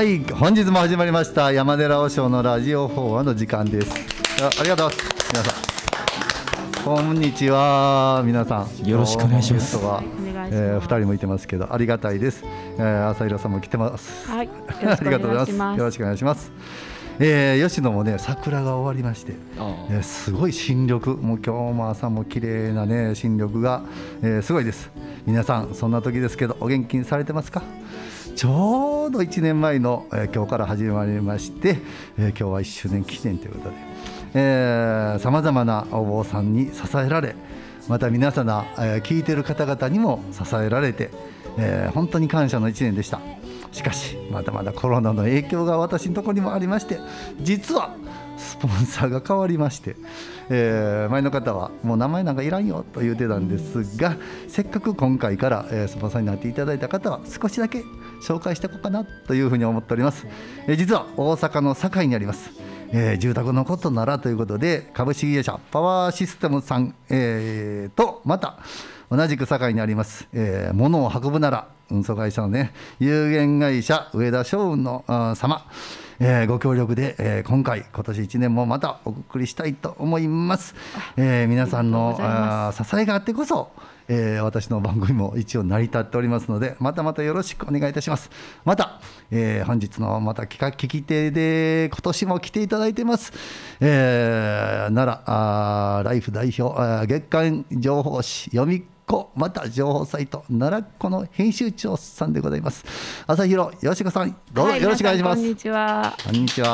はい本日も始まりました山寺和尚のラジオ法話の時間です。あありがとうございます。皆さん。こんにちは皆さん。よろしくお願いします。今日はお願いします。えー、2人もいてますけどありがたいです、えー、朝広さんも来てます。はい ありがとうございます。よろしくお願いします。えー、吉野もね桜が終わりまして、えーすごい新緑。もう今日も朝も綺麗なね新緑が、えーすごいです。皆さんそんな時ですけどお元気にされてますか？ちょうど1年前の、えー今日から始まりまして、えー今日は1周年記念ということでさまざまなお坊さんに支えられまた皆様、えー聞いてる方々にも支えられて、えー本当に感謝の1年でした。しかしまだまだコロナの影響が私のところにもありまして実はスポンサーが変わりまして、えー前の方はもう名前なんかいらんよと言ってたんですがせっかく今回から、えスポンサーになっていただいた方は少しだけ紹介していこうかなというふうに思っております、えー実は大阪の堺にあります。えー住宅のことならということで株式会社パワーシステムさん、えーとまた同じく堺にあります、えー物を運ぶなら運送会社のね有限会社上田商運の様、えーご協力で、えー今回今年1年もまたお送りしたいと思います、えー皆さんのあ支えがあってこそえー私の番組も一応成り立っておりますのでまたまたよろしくお願いいたします。また、えー本日のまた企画聞き手で今年も来ていただいてます、えー奈良あーライフ代表月間情報誌読み子また情報サイト奈良っ子の編集長さんでございます朝広よしこさんどうぞはいよろしくお願いします、皆さんこんにちは。こんにちは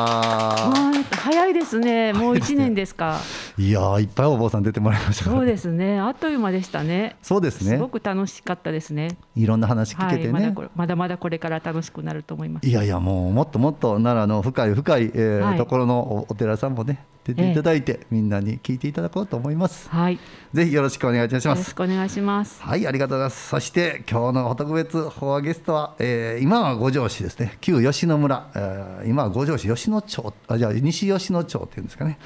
はい早いですね。もう一年ですか。いやーいっぱいお坊さん出てもらいましたそうですね。あっという間でしたね。そうですねすごく楽しかったですね。いろんな話聞けてね、はい、まだまだまだこれから楽しくなると思います。いやいやもうもっともっと奈良の深い深い、えーはいところのおお寺さんもね出ていただいて、みんなに聞いていただこうと思います。はい。ぜひよろしくお願いいたしよろしますくお願いします。はいありがとうございます。そして今日の特別フォアゲストは、えー今は五条市ですね。旧吉野村、えー今は五条市吉野町あじゃあ西吉野町っていうんですかね。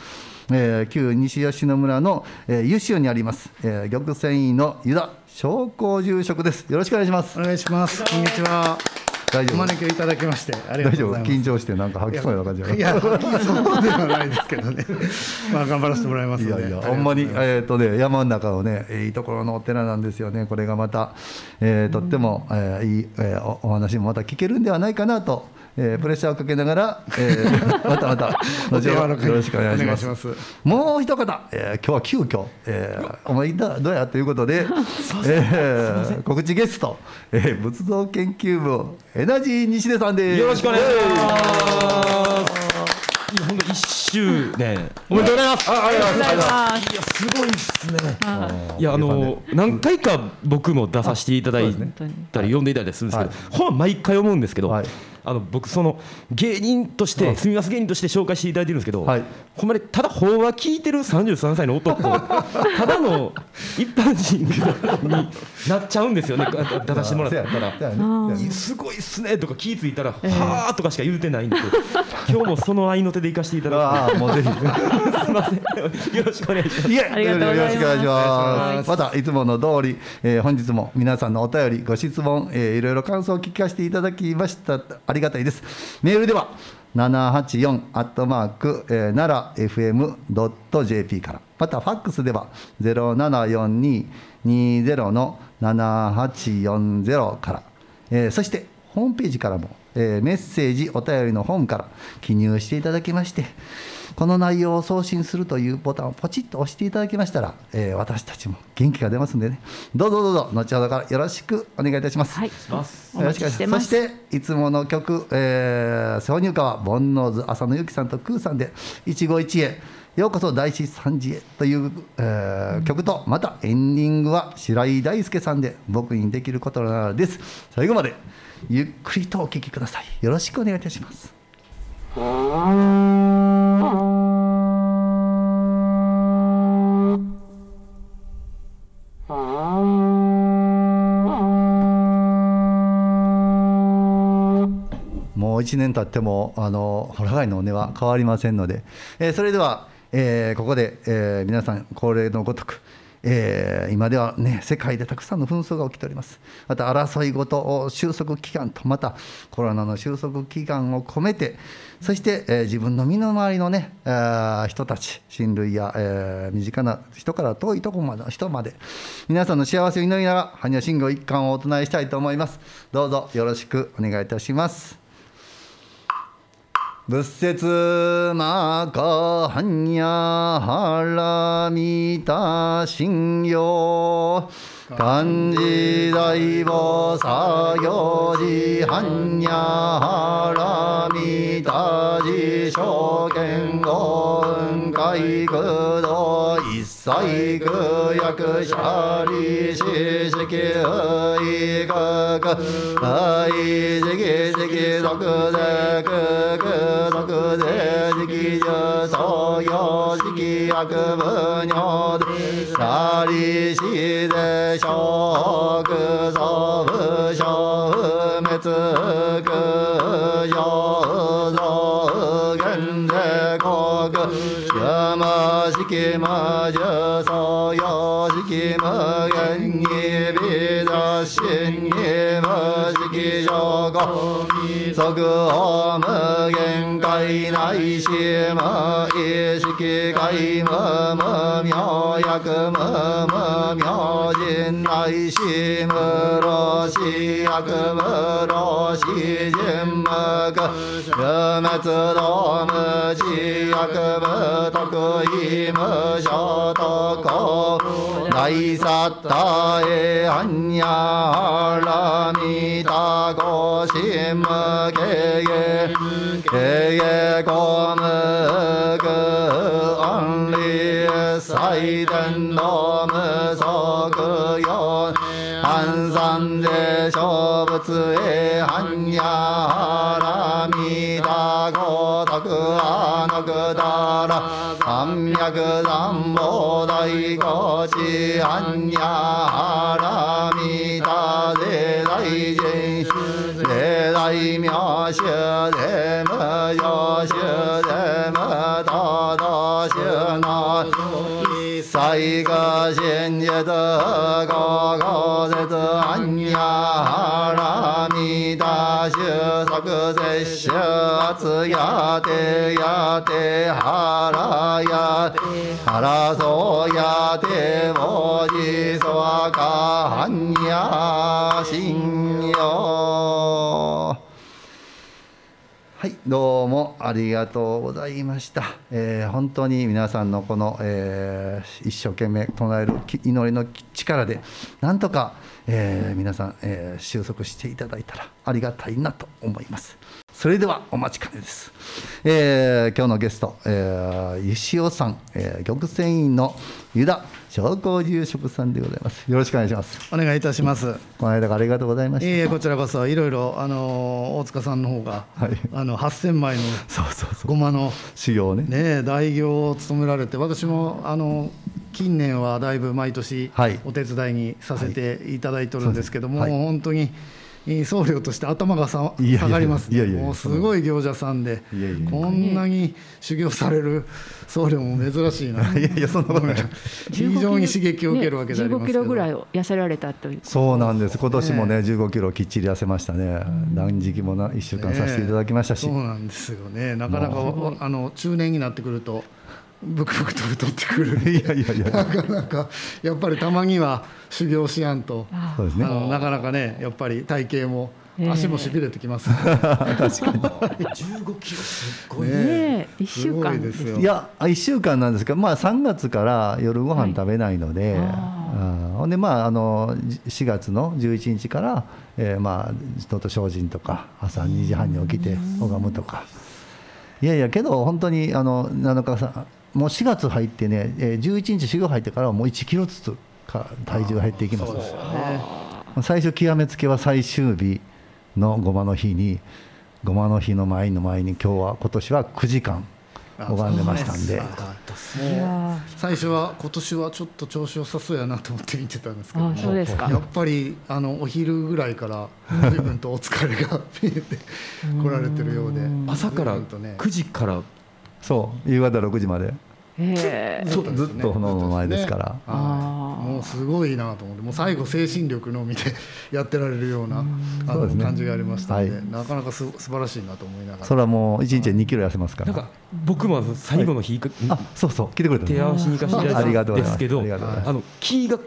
えー旧西吉野村の、えー、湯州にあります、えー、玉泉院の湯田商工住職です。よろしくお願いします。お願いします。こんにちは。大丈夫お招きをいただきまして、ありがとうございます。緊張してなんか吐きそうな感じがいや、そうではないですけどね。まあ、頑張らせてもらいますので。いやいや、ありがとうんほまに、えっ、とね、山の中のね、いいところのお寺なんですよね。これがまた、えーとっても、えーいい、えーおお話もまた聞けるんではないかなと。えープレッシャーをかけながら、えー またまた、後ほどよろしくお願いします。ますもう一方、えー今日は急遽、えーお前いたどうやということで、えー告知ゲスト、えー仏像研究部エナジー西出さんです。よろしくお願いします。いや、本当一周年。おめでとうございます。あありがとうございます。いや、すごいですね。いや、あの、何回か僕も出させていただいたり、読んでいただいたりするんですけどはい、ほんま毎回思うんですけどはい。あの僕その芸人として住みます芸人として紹介していただいてるんですけど、はいほんまにただ法話聞いてる33歳の男 ただの一般人になっちゃうんですよね 出させてもらったら。すごいっすねとか気付いたら、はあとかしか言うてないんで、今日もその合いの手で行かせていただああ、もうぜひ。きます。すみません。よろしくお願いします。よろしくお願いしま。すまたいつもの通り、えー本日も皆さんのお便り、ご質問、えーいろいろ感想を聞かせていただきました。ありがたいです。メールでは。784アットマーク、えー、奈良 FM.jp からまたファックスでは074220の7840から、えーそしてホームページからも、えーメッセージお便りの本から記入していただきましてこの内容を送信するというボタンをポチッと押していただきましたら、えー私たちも元気が出ますんでね。どうぞどうぞ後ほどからよろしくお願いいたします。はい。およろしくお願いします。ます。そしていつもの曲、えー、挿入歌は煩悩図浅野ゆきさんとクーさんで一期一会。ようこそ大師三次へという、えー曲とまたエンディングは白井大輔さんで僕にできることならです。最後までゆっくりとお聴きください。よろしくお願いいたします1年経ってもあのホラガイのお値は変わりませんので、えーそれでは、えーここで、えー皆さん恒例のごとく、えー、今ではね世界でたくさんの紛争が起きております。また争いごと収束期間とまたコロナの収束期間を込めてそして、えー、自分の身の回りのね、えー、人たち親類や、えー、身近な人から遠いところまで人まで皆さんの幸せを祈りながら般若心経一貫をお唱えしたいと思います。どうぞよろしくお願いいたします。仏説マカハンヤハラミタ信用。漢字大菩薩行事般若ハラミタジ証券語運海空道一切空薬者利子式威覚愛時期時期特で空空特で時期上創業時期薬部尿で者利子で小空祖不 ka ya ma si ke ma ja sa ya si ke ma ya nye be da shen nye ma si ke ja ka 即法無限界内し無意識界無無明薬無無明人内し無老死薬無老死人無苦無滅道無知薬無得意無所得内サッタエアンヤラミタゴシムゲゲゲゲゴムグアンリ祭殿の無足よ安産で小仏へ般若ラミタゴ徳アノクダラ三脈三宝大御地般若波羅蜜多世大人世大名手で無常手で無道道手の一切が真実ごご絶般若波羅蜜多収束絶種圧やてやてはらやてはらそうやてもじそわかはんやしんよ。はいどうもありがとうございました、えー、本当に皆さんのこの、えー、一生懸命唱える祈りの力でなんとか、えー、皆さん、えー、収束していただいたらありがたいなと思います。それではお待ちかねです、えー、今日のゲスト、えー、石尾さん、えー、玉泉院の湯田商工住職さんでございます。よろしくお願いします。お願いいたします。この間ありがとうございました。いえこちらこそいろいろあの大塚さんの方が、はい、あの8000枚のごまの修行ね。ね代行を務められて私もあの近年はだいぶ毎年お手伝いにさせていただいてるんですけども、はい、本当に僧侶として頭が下がります、ね、もうすごい行者さんでこんなに修行される僧侶も珍しいな。いやいやそんなことない。非常に刺激を受けるわけでありますけど、ね、15キロぐらい痩せられたというそうなんです。今年もね15キロきっちり痩せましたね。何時期もな1週間させていただきましたし、そうなんですよね。なかなかあの中年になってくるとブクブクと太ってくる。いやいやいや。なかなかやっぱりたまには修行しやんと。そうです、ね、なかなかねやっぱり体型も足もしびれてきます、ね、確かに。15キロすごい。ね1週間ですよ。いや1週間なんですけど、まあ、3月から夜ご飯食べないので、はい、ほんでまああの4月の11日から、えー、まあ人と精進とか朝2時半に起きて拝むとか。いやいやけど本当にあの7日さんもう4月入ってね、えー、11日修行入ってからはもう1キロずつか体重が減っていきます、ね、最初極めつけは最終日のごまの日にごまの日の前の前に今日は今年は9時間拝んでましたんで。最初は今年はちょっと調子良さそうやなと思って見てたんですけどそうですか。やっぱりあのお昼ぐらいから随分とお疲れが見えて来られてるようで朝から9時からそう夕方6時まで。え。ずっとの前ですから、もうすごいなと思って。もう最後精神力のみで やってられるような、あの感じがありましたので、なかなかす素晴らしいなと思いながら。それはもう1日2キロ痩せますから。なんか僕も最後の日、あそうそう。来てくれた手合わしに行かせていただいたんですけどあの気が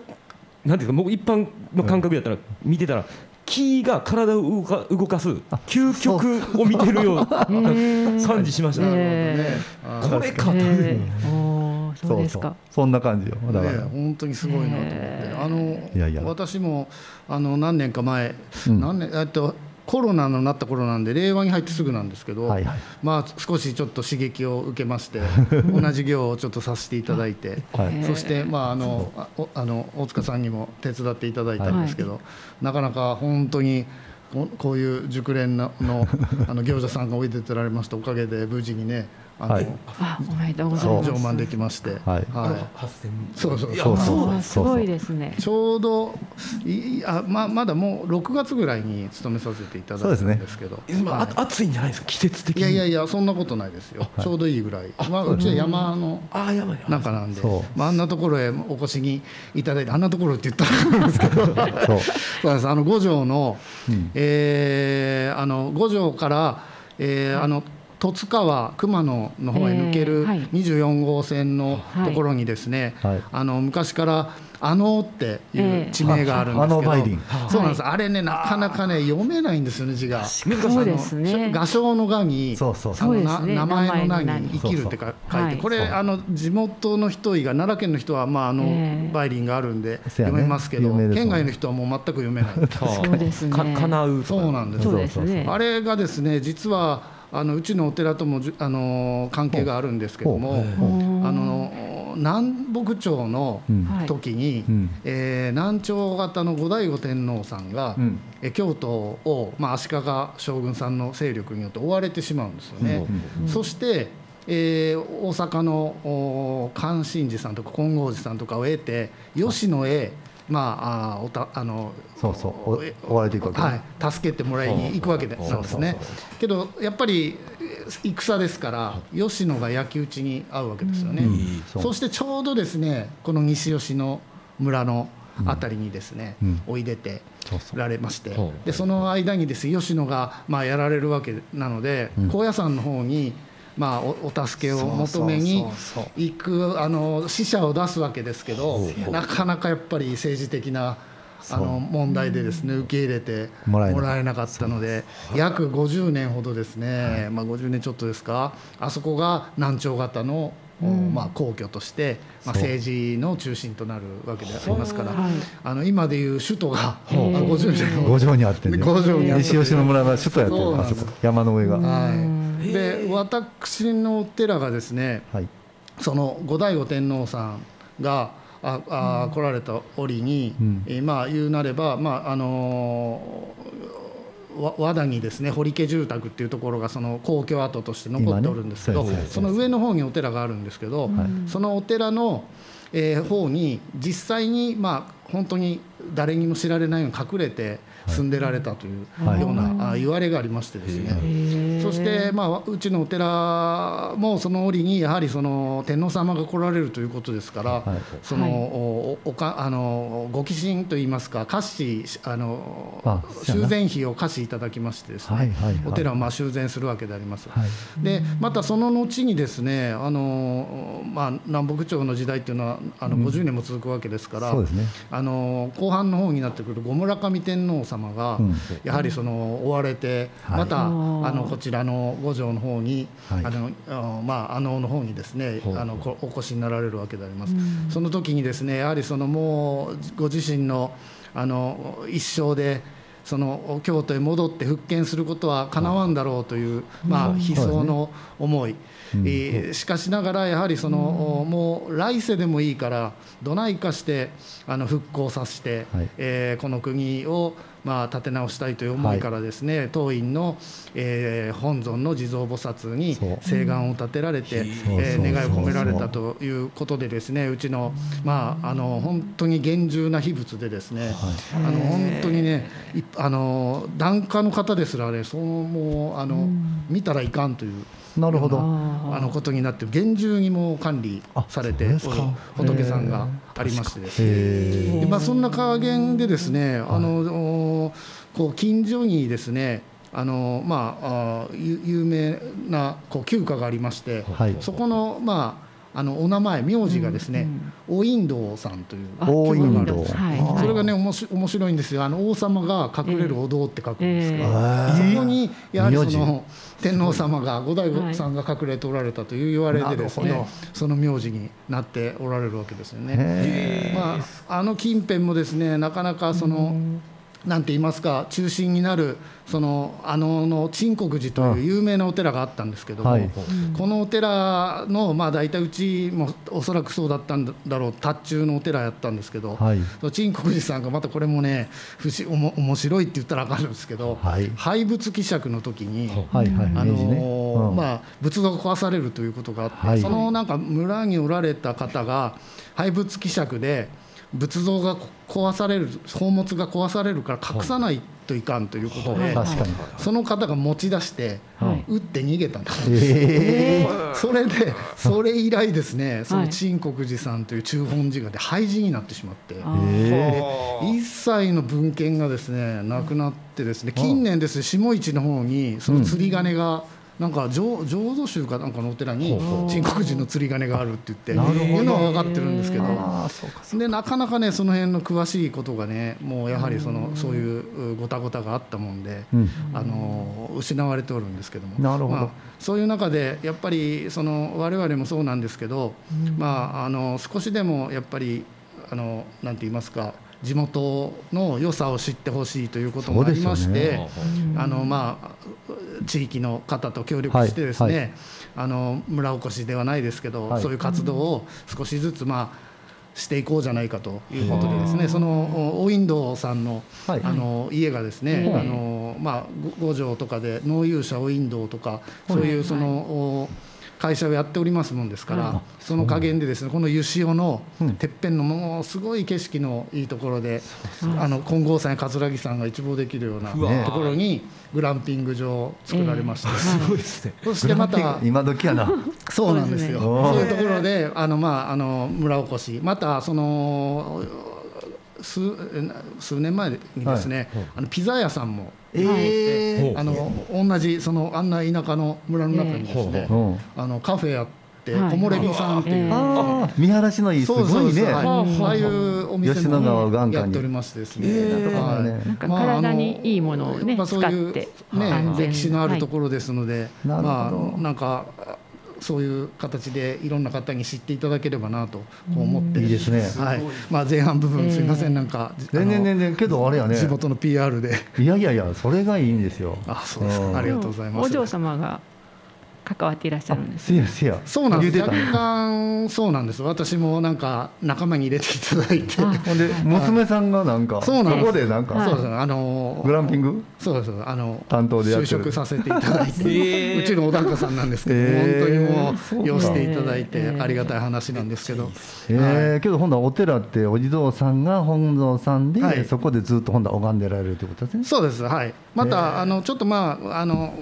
なんていうか僕一般の感覚だったら見てたら気が体を動か動かす究極を見てるような 感じしました、ね、これかという。そうですか。そんな感じよだから、ね、本当にすごいなと思って。あのいやいや。私もあの何年か前、うん、何年えっとコロナのなった頃なんで令和に入ってすぐなんですけど、はいはい、まあ、少しちょっと刺激を受けまして 同じ業をちょっとさせていただいて、はい、そして、まあ、あのあの大塚さんにも手伝っていただいたんですけど、はい、なかなか本当にこういう熟練のあの業者さんが置いててられましたおかげで無事にねあの、はい、おめでとうございます。上満できまして、はい、はい、そうそうそう。そうすごいですね。ちょうどいあままだもう六月ぐらいに勤めさせていただいたんですけど、今、はい、暑いんじゃないですか？季節的に。いやいやいやそんなことないですよ。ちょうどいいぐらい。まあうちは山の中なんで、まああんなところへお越しにいただいてあんなところって言ったらなんですけど、そう。そうです。あの五条の、うん、えー、あの五条から、えー、あの十津川熊野の方へ抜ける24号線のところにですね、はい、あの昔からあのっていう地名があるんですけど、えー、そうなんです、あれねなかなかね読めないんですよね字が。そうですね。画商の画にそうそうそう。名前の名に生きるって書いてこれあの地元の人以外奈良県の人はまああの、バイリンがあるんで読めますけど、県外の人はもう全く読めない。そう。ですね。かなうそうなんですそうですね。あれがですね実はあのうちのお寺ともあの関係があるんですけどもあの南北朝の時に、うん、えー、南朝型の後醍醐天皇さんが、うん、え京都を、まあ、足利将軍さんの勢力によって追われてしまうんですよね。うん、そしてえー、大阪の関心寺さんとか金剛寺さんとかを得て吉野へまあ、あおたあのそうそう追われていくわけ、はい、助けてもらいに行くわけでなんですね。けどやっぱり戦ですから吉野が焼き討ちに遭うわけですよね。うん、そしてちょうどですねこの西吉野村の辺りにですね、うん、おいでてられまして、でその間にです吉野がまあやられるわけなので、高野山の方にまあ、おお助けを求めに行くあの死者を出すわけですけどなかなかやっぱり政治的なあの問題でですね受け入れてもらえなかった。ので約50年ほどですね、まあ、50年ちょっとですかあそこが南朝型のまあ、皇居として、まあ、政治の中心となるわけでありますから、あの今でいう首都が五条にあって、ね、西吉野村が首都やってあそこ。山の上が。はいで私のお寺がですね、はい、その後醍醐天皇さんがああ、うん、来られた折に、うん、えー、まあ言うなれば、まああのー、和田にですね堀家住宅っていうところがその皇居跡として残っておるんですけど、ね、その上の方にお寺があるんですけど、そのお寺の、えー、方に実際にまあ本当に誰にも知られないように隠れて住んでられたというような言われがありましてですね。そしてまあうちのお寺もその折にやはりその天皇様が来られるということですからそのおかあのご寄進といいますか貸しあの修繕費を貸しいただきましてですねお寺をまあ修繕するわけであります。でまたその後にですねあのまあ南北朝の時代っていうのはあの50年も続くわけですから、あの後半の方になってくる後村上天皇様がやはりその追われて、またあのこちらの五条の方に、あのまああのの方にですねあのお越しになられるわけであります。その時にですねやはりそのもうご自身のあの一生でその京都へ戻って復権することはかなわんだろうという、まあ、悲壮の思い、えー、しかしながらやはりその、もう来世でもいいからどないかしてあの復興させて、はい、えー、この国をまあ、立て直したいという思いからですね、はい、当院の、えー、本尊の地蔵菩薩に請願を立てられて、えー、願いを込められたということでですねうちの,、まあ、あの本当に厳重な秘仏でですね、はい、あの本当にねあの檀家の方ですらねそのもうあの、見たらいかんという。なるほど。あのことになって厳重にも管理されて仏さんがありましてですね。で、まあ、そんな加減でですねあのこう近所にですねあのまあ、有名なこう旧家がありまして、はい、そこのまああのお名前名字がですね、おインドさんという。おインド、それがねおもし面白いんですよ。あの王様が隠れるお堂って書くんですけど、そこにやはりその天皇様が後醍醐さんが隠れておられたという言われでですね、その名字になっておられるわけですよね。まあ、あの近辺もですねなかなかその、なんて言いますか中心になるそのあのの鎮国寺という有名なお寺があったんですけども、はい、このお寺のまあ大体うちもおそらくそうだったんだろう達中のお寺やったんですけど、はい、鎮国寺さんがまたこれもね不思おも面白いって言ったら分かるんですけど、はい、廃仏希釈の時に、はいはい、あの、ね。うん、まあ、仏像が壊されるということがあって、はい、そのなんか村におられた方が廃仏希釈で仏像が壊される宝物が壊されるから隠さないといかんということで、その方が持ち出して、撃って逃げたんです、えー、それでそれ以来ですねその陳国寺さんという中本寺がで廃寺になってしまって、一切の文献がですねなくなってですね近年です下市の方にその釣り鐘が、なんか浄浄土宗かなんかのお寺に鎮国寺の釣り鐘があるって言っていうのは分かってるんですけどでなかなかねその辺の詳しいことがねもうやはりそのそういうごたごたがあったもんで、あの失われておるんですけども。なるほど、まあ、そういう中でやっぱりその我々もそうなんですけど、まああの少しでもやっぱりあのなんて言いますか地元の良さを知ってほしいということもありまして、ね、あのまあ地域の方と協力してですね、はいはい、あの村おこしではないですけど、はい、そういう活動を少しずつまあしていこうじゃないかということでですねその大インドさんの,、あの家がですね、あのまあ、五条とかで農友者大インドとかそういうその、会社をやっておりますもんですから、その加減でですねこの湯潮のてっぺんのものすごい景色のいいところで、あの金剛山や桂木山が一望できるようなところにグランピング場を作られまして、すごいですね。そしてまた今時やな。そうなんですよ。そういうところであのまああの村おこし。またその数数年前にですね、はい、あのピザ屋さんもえー、あの同じそのあんな田舎の村の中にですね、あのカフェやって木漏れ日さんっていう、見晴らしのいいすごいね。ああいうお店もやっておりましてですね、なんか体にいいものをね使ってね歴史のあるところですので、まあなんかそういう形でいろんな方に知っていただければなと思っていいですね、はい。まあ、前半部分すみません、なんか全然全然けどあれやね。地元の PR で。いやいやいやそれがいいんですよ。あそうですか。ありがとうございます。お嬢様が関わっていらっしゃるんです、ね、せやそうなんです。若干そうなんです。私もなんか仲間に入れていただいて。ほんで娘さんがなんかそうなんこでなんかそうですあのグランピング？そうですあの担当で就職させていただいて、うちの小高さんなんですけど、えー、本当にもう寄していただいてありがたい話なんですけど、えー、はい、けどほんなお寺ってお地蔵さんが本尊さんで、はい、そこでずっとほんだ拝んでられるということですね。そうです。はい。また、あのちょっとまああの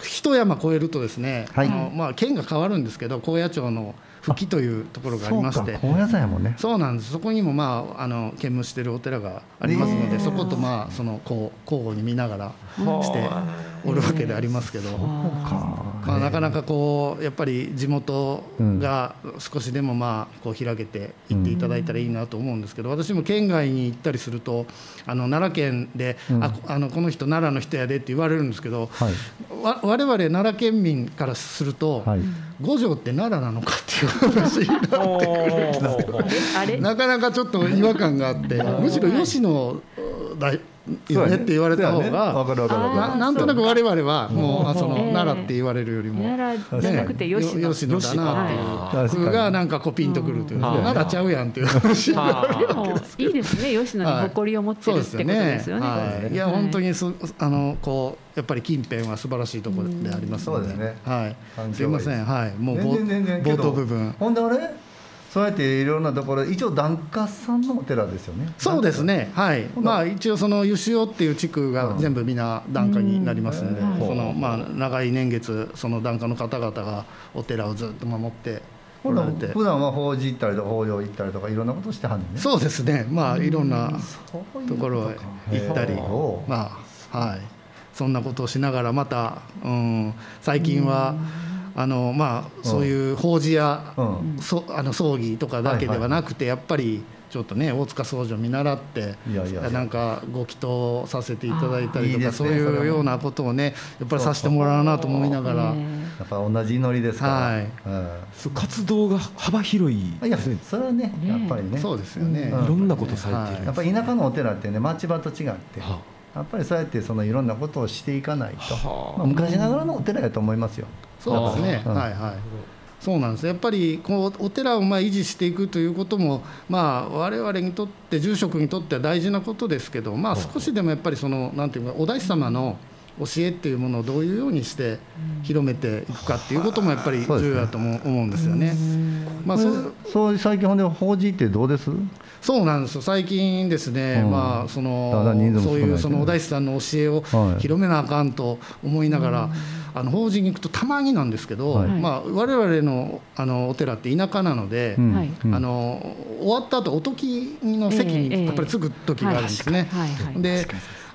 一山越えるとですね、はい、あのまあ、県が変わるんですけど高野町の復帰というところがありまして。高野山やもんね。そうなんです。そこにも、まあ、あの兼務しているお寺がありますのでそことまあそのこう交互に見ながらしておるわけでありますけど、まあ、なかなかこうやっぱり地元が少しでもまあこう開けて行っていただいたらいいなと思うんですけど私も県外に行ったりするとあの奈良県で、ああのこの人奈良の人やでって言われるんですけど、はい、わ我々奈良県民からすると、はい、五条って奈良なのかっていう話になってくるんですけどなかなかちょっと違和感があってむしろ吉野大よねって言われた方が、なんとなく我々はもうその奈良って言われるよりも、奈良じゃなくて吉野吉野だなっていうがなんかこう。ピンとくるという奈良ちゃうやんっていう話。いいですね。吉野に誇りを持ってるってことですよね。い。や本当にそあのこうやっぱり近辺は素晴らしいところでありますので、はい。す。みません。はい。もう冒頭部分。ほんであれ？そうやっていろんなところ一応檀家さんのお寺ですよね。そうですね。はい。まあ一応その湯潮っていう地区が全部皆檀家になりますんで、そのまあ長い年月その檀家の方々がお寺をずっと守って普段は法事行ったりとか法要行ったりとかいろんなことしてはんねそうですね。まあいろんなところへ行ったり。まあはい。そんなことをしながらまた、うん、最近は、あのまあ、そういう法事や、そあの葬儀とかだけではなくて、やっぱりちょっとね大塚僧侶見習ってなんかご祈祷させていただいたりとかそういうようなことをねやっぱりさせてもらうなと思いながら。やっぱ同じ祈りですから、はい。活動が幅広い。いやそれはねやっぱりね。そうですよね、いろんなことされてる、やっぱり田舎のお寺ってね町場と違って、やっぱりそうやってそのいろんなことをしていかないと、まあ、昔ながらのお寺やと思いますよ。そうですね、はいはい。そうなんです。やっぱりこうお寺をまあ維持していくということも、まあ、我々にとって住職にとっては大事なことですけど、まあ、少しでもやっぱりそのなんていうかお大師様の教えっていうものをどういうようにして広めていくかっていうこともやっぱり重要だと思うんですよね。まあ、そうそう最近ほんで法事ってどうです？そうなんですよ。最近ですね、うん、まあそのそういうそのお大師さんの教えを広めなあかんと思いながら、はい、あの法事に行くとたまになんですけど、はい、まあ我々のあのお寺って田舎なので、はい、あの終わった後おときの席にやっぱり着く時があるんですね。で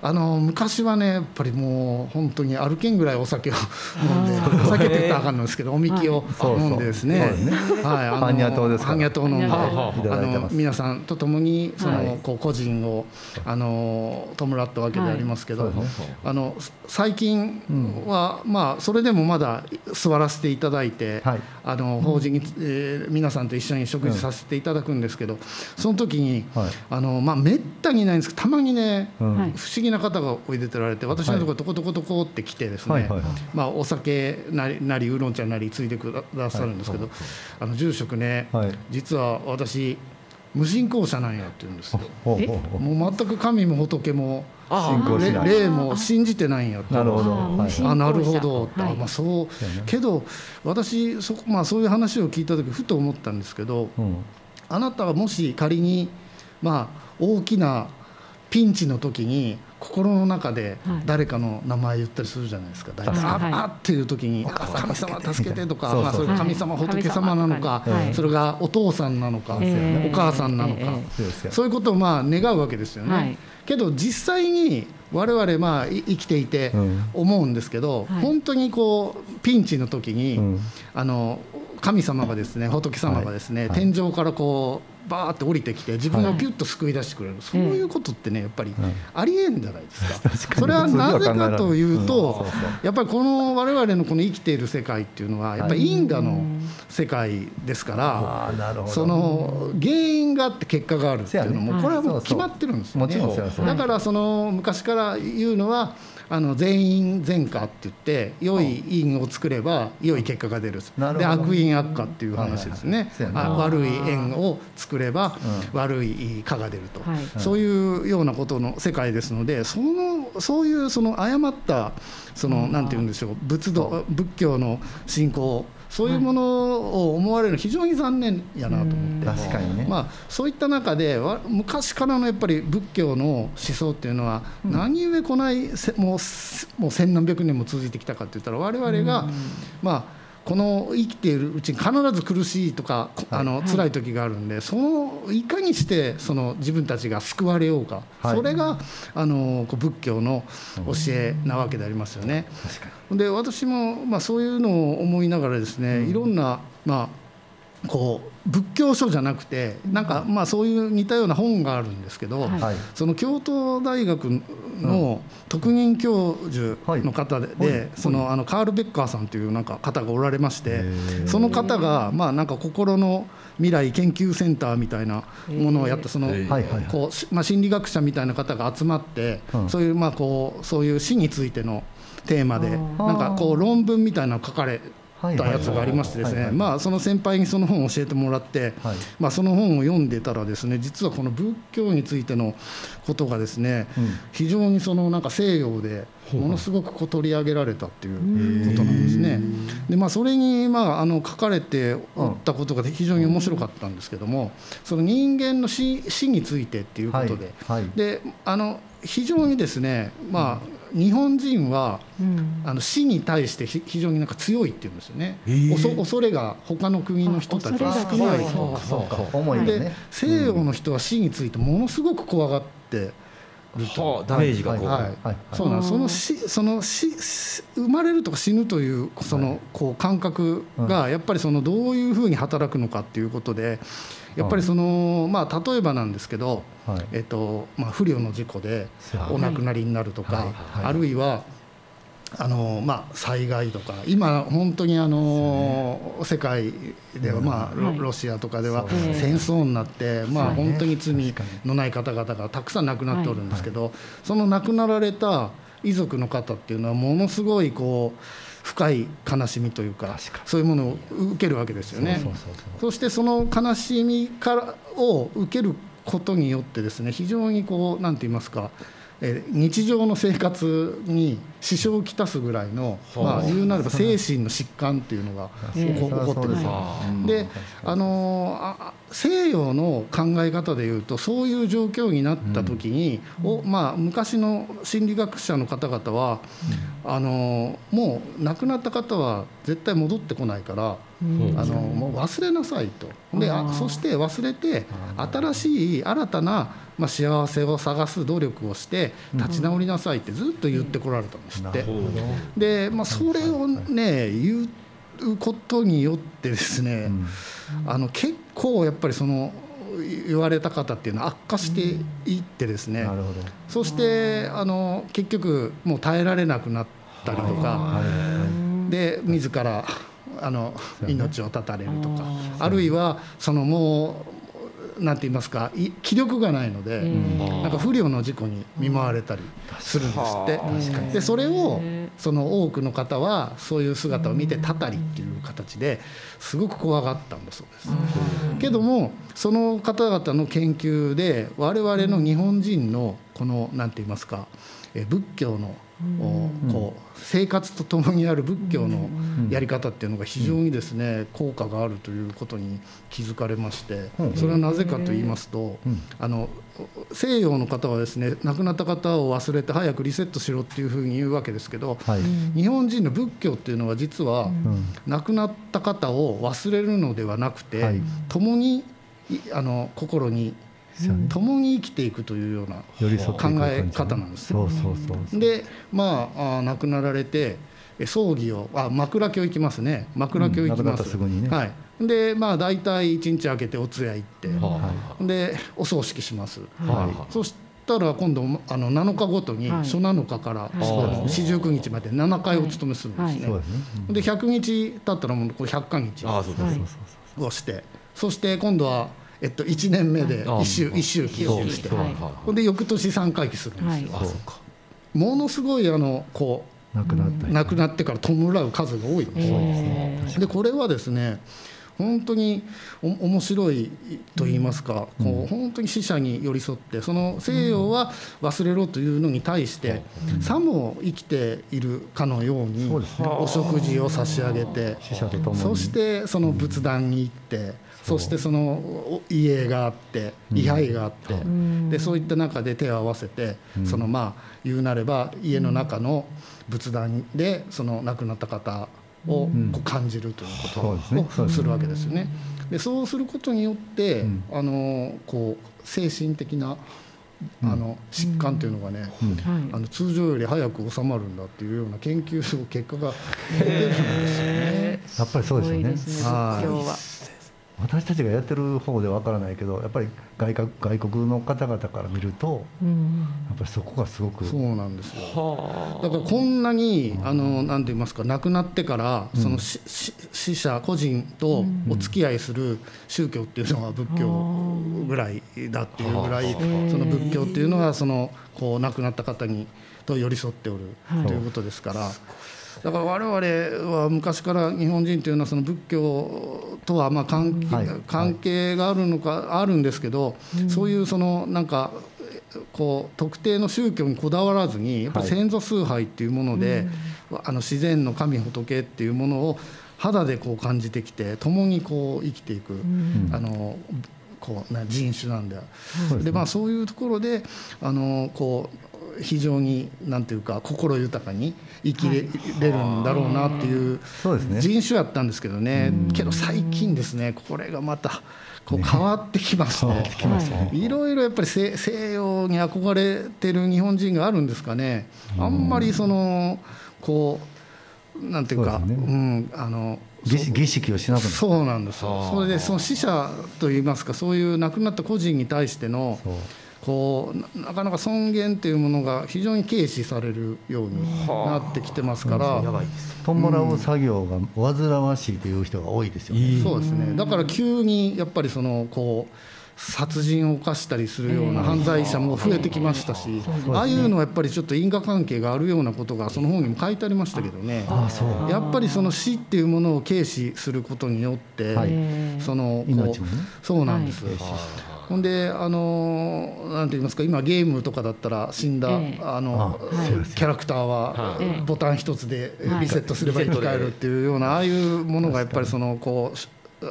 あの昔はねやっぱりもう本当に歩けんぐらいお酒を 飲んでお酒って言ったらあかんのですけどおみきを飲んでですね。はいあの般若糖です般若糖飲んであの皆さんと共にそのこう個人をあの弔ったわけでありますけどあの最近はまあそれでもまだ座らせていただいてあの法事にえ皆さんと一緒に食事させていただくんですけどその時にあのまあめったにないんですけどたまにね不思議な方がおいでてられて私のところとことことこって来てですね、まあ、お酒なりなりウーロン茶なりついてくださるんですけど、あの住職ね、実は私無信仰者なんやって言うんですよ。もう全く神も仏も霊も信じてないんやなるほど。あなるほど。あまあそう。けど私そまあそういう話を聞いた時ふと思ったんですけど、あなたはもし仮にまあ大きなピンチの時に心の中で誰かの名前言ったりするじゃないですか、はい、ああっていう時に「神様助けて」とかまあ、それ神様仏様なのか、それがお父さんなのか、お母さんなのか、そういうことをまあ願うわけですよね。けど実際に我々まあ生きていて思うんですけど、本当にこうピンチの時に、あの神様がですね仏様がですね、天井からこうバーって降りてきて自分をピュッと救い出してくれる、はい、そういうことってねやっぱりありえんじゃないですか、それはなぜかというと、やっぱりこの我々のこの生きている世界っていうのはやっぱり因果の世界ですから、その原因があって結果があるっていうのもこれはもう決まってるんですよね。だからその昔から言うのはあの全員善果って言って良い因を作れば良い結果が出る。で悪因悪果っていう話ですね、あ悪い縁を作れば悪い果が出ると、そういうようなことの世界ですのでそのそういうその誤ったそのなんて言うんでしょう仏道仏教の信仰そういうものを思われるの非常に残念やなと思って、確かにね、まあ、そういった中で昔からのやっぱり仏教の思想っていうのは、何故こないもうもう千何百年も続いてきたかって言ったら我々が、まあこの生きているうちに必ず苦しいとか、はい、あの辛い時があるんで、そのいかにしてその自分たちが救われようか、はい、それがあの仏教の教えなわけでありますよね。で私も、まあ、そういうのを思いながらですね、いろんな、まあ、こう仏教書じゃなくてなんかまあそういう似たような本があるんですけど、はい、その京都大学の特任教授の方で、はい、そのあのカール・ベッカーさんというなんか方がおられましてその方がまあなんか心の未来研究センターみたいなものをやったそのこうまあ心理学者みたいな方が集まってそういうまあこうそういう死についてのテーマでなんかこう論文みたいなの書かれたやつがありましてですねまあその先輩にその本を教えてもらって、はい、まあその本を読んでたらですね実はこの仏教についてのことがですね、うん、非常にそのなんか西洋でものすごくこう取り上げられたっていうことなんですね。でまあそれにまああの書かれておったことが非常に面白かったんですけども、その人間の死死についてっていうことで、はい。はい、であの非常にですねまあ日本人は、うん、あの死に対して非常になんか強いっていうんですよね、え。ー、恐れが他の国の人たちは少ないと。で西洋の人は死についてものすごく怖がってると、ダメージがこう、はい。はい、そうなんその死その死生まれるとか死ぬというそのこう感覚がやっぱりそのどういうふうに働くのかっていうことでやっぱりそのまあ例えばなんですけど、えっとまあ、不慮の事故でお亡くなりになるとか、あるいはあのまあ、災害とか今本当にあの、世界では、まあロシアとかでは戦争になって、まあ、本当に罪のない方々がたくさん亡くなっておるんですけど、その亡くなられた遺族の方っていうのはものすごいこう深い悲しみというかそういうものを受けるわけですよね。そしてその悲しみからを受けることによってですね非常にこう何て言いますか日常の生活に支障をきたすぐらいの、まあ、言うなれば精神の疾患っていうのが 起こってるん。であの西洋の考え方でいうとそういう状況になった時に、おまあ、昔の心理学者の方々は、あのもう亡くなった方は絶対戻ってこないから。あのもう忘れなさいと。であそして忘れて新しい新たなまあ、幸せを探す努力をして立ち直りなさいってずっと言ってこられたんですって。で、まあ、それをね言うことによってですね、あの結構やっぱりその言われた方っていうのは悪化していってですね、そしてあの結局もう耐えられなくなったりとか、で自らあの命を絶たれるとかあるいはそのもうなんて言いますか気力がないので、なんか不慮の事故に見舞われたりするんですって。でそれをその多くの方はそういう姿を見てたたりっていう形ですごく怖がったんだそうです。けどもその方々の研究で我々の日本人のこの何て言いますか仏教のこう生活とともにある仏教のやり方っていうのが非常にですね効果があるということに気づかれましてそれはなぜかと言いますとあの西洋の方はですね亡くなった方を忘れて早くリセットしろっていうふうに言うわけですけど、日本人の仏教っていうのは実は亡くなった方を忘れるのではなくて、共にあの心に共に生きていくというような考え方なんですよ。でまああ亡くなられて葬儀をあ枕京行きますね。枕京行きます。うんね、はい。でまあ大体一日空けてお通夜行って、はい、でお葬式します。はい、そしたら今度あの7日ごとに初7日から四十九日まで7回お勤めするんですね。で100日経ったらもうこれ100回日をしてそして今度はえっと、1年目で一周一周期をして。ほんで翌年3回忌するんですよ。ものすごいあのこう亡くなった亡くなってから弔う数が多いんですでこれはですね本当に面白いと言いますか、うん、こう本当に死者に寄り添ってその西洋は忘れろというのに対して、うん、さも生きているかのようにお食事を差し上げてそしてその仏壇に行って。そしてその家があって位牌があって、でそういった中で手を合わせて、そのまあ言うなれば家の中の仏壇でその亡くなった方をこう感じるということをするわけですよね。でそうすることによって、あのこう精神的なあの疾患というのがね、あの通常より早く収まるんだっていうような研究結果が出てるんですよね。やっぱりそうですよね。はい私たちがやってる方でわからないけどやっぱり外国外国の方々から見ると、うん、やっぱりそこがすごくそうなんですよ。だからこんなにあのなんて言いますか亡くなってからその死者個人とお付き合いする宗教っていうのは仏教ぐらいだっていうぐらいその仏教っていうのはそのこう亡くなった方にと寄り添っておるということですから。だから我々は昔から日本人というのはその仏教とはまあ関係,、関係があるのかあるんですけど、そういうそのなんかこう特定の宗教にこだわらずにやっぱ先祖崇拝っていうもので、あの自然の神仏っていうものを肌でこう感じてきて共にこう生きていく、あのこうな人種なんだよ。でまあそういうところであのこう非常になんていうか心豊かに生きれれるんだろうなっていう人種やったんですけどね、けど最近ですねこれがまた。こう変わってきまして、ね、い。ろいろやっぱり西洋に憧れてる日本人があるんですかね、あんまりそのこうなんていうか、うね、うん、あの儀式をしなくそうなんですそれでその死者といいますかそういう亡くなった個人に対してのこうなかなか尊厳というものが非常に軽視されるようになってきてますから、ともらう作業が煩わしいという人が多いですよね、そうですね。だから急にやっぱりそのこう殺人を犯したりするような犯罪者も増えてきましたし、ああいうのはやっぱりちょっと因果関係があるようなことがその本にも書いてありましたけどね。やっぱりその死っていうものを軽視することによって、そのそうなんです。ほんであのなんて言いますか今ゲームとかだったら死んだ、あのキャラクターはボタン一つでリセットすれば生き返るっていうようなああいうものがやっぱりそのこう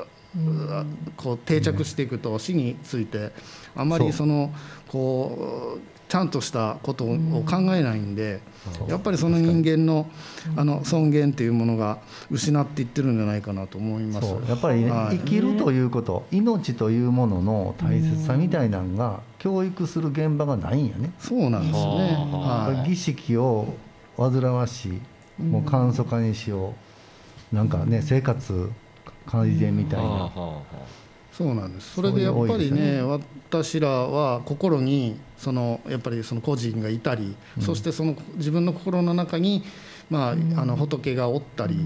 こう定着していくと死についてあまりそのこうちゃんとしたことを考えないんでやっぱりその人間のあの尊厳っていうものが失っていってるんじゃないかなと思います。やっぱり、ねはい、生きるということ命というものの大切さみたいなのが教育する現場がないんやね。そうなんですね、はい、儀式を煩わしいもう簡素化にしよう。なんかね生活改善みたいな。そうなんです。それでやっぱりね、ね、私らは心にそのやっぱりその個人がいたり、うん、そしてその自分の心の中にまあ、あの仏がおったり、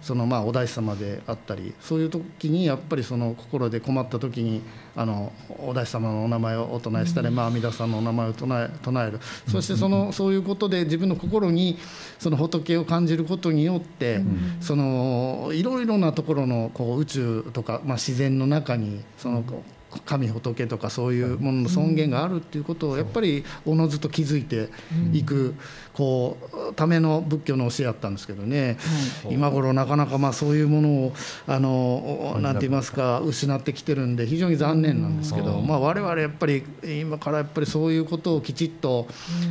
そのまあお大師様であったりそういう時にやっぱりその心で困った時にあのお大師様のお名前をお唱えしたり、まあ、阿弥陀さんのお名前を唱え唱える。そしてそのそういうことで自分の心にその仏を感じることによって、そのいろいろなところのこう宇宙とか、まあ、自然の中にその神仏とかそういうものの尊厳があるっていうことをやっぱりおのずと気づいていくこうための仏教の教えやったんですけどね、今頃なかなかまあそういうものをあのなんて言いますか失ってきてるんで非常に残念なんですけど、まあ、我々やっぱり今からやっぱりそういうことをきちっと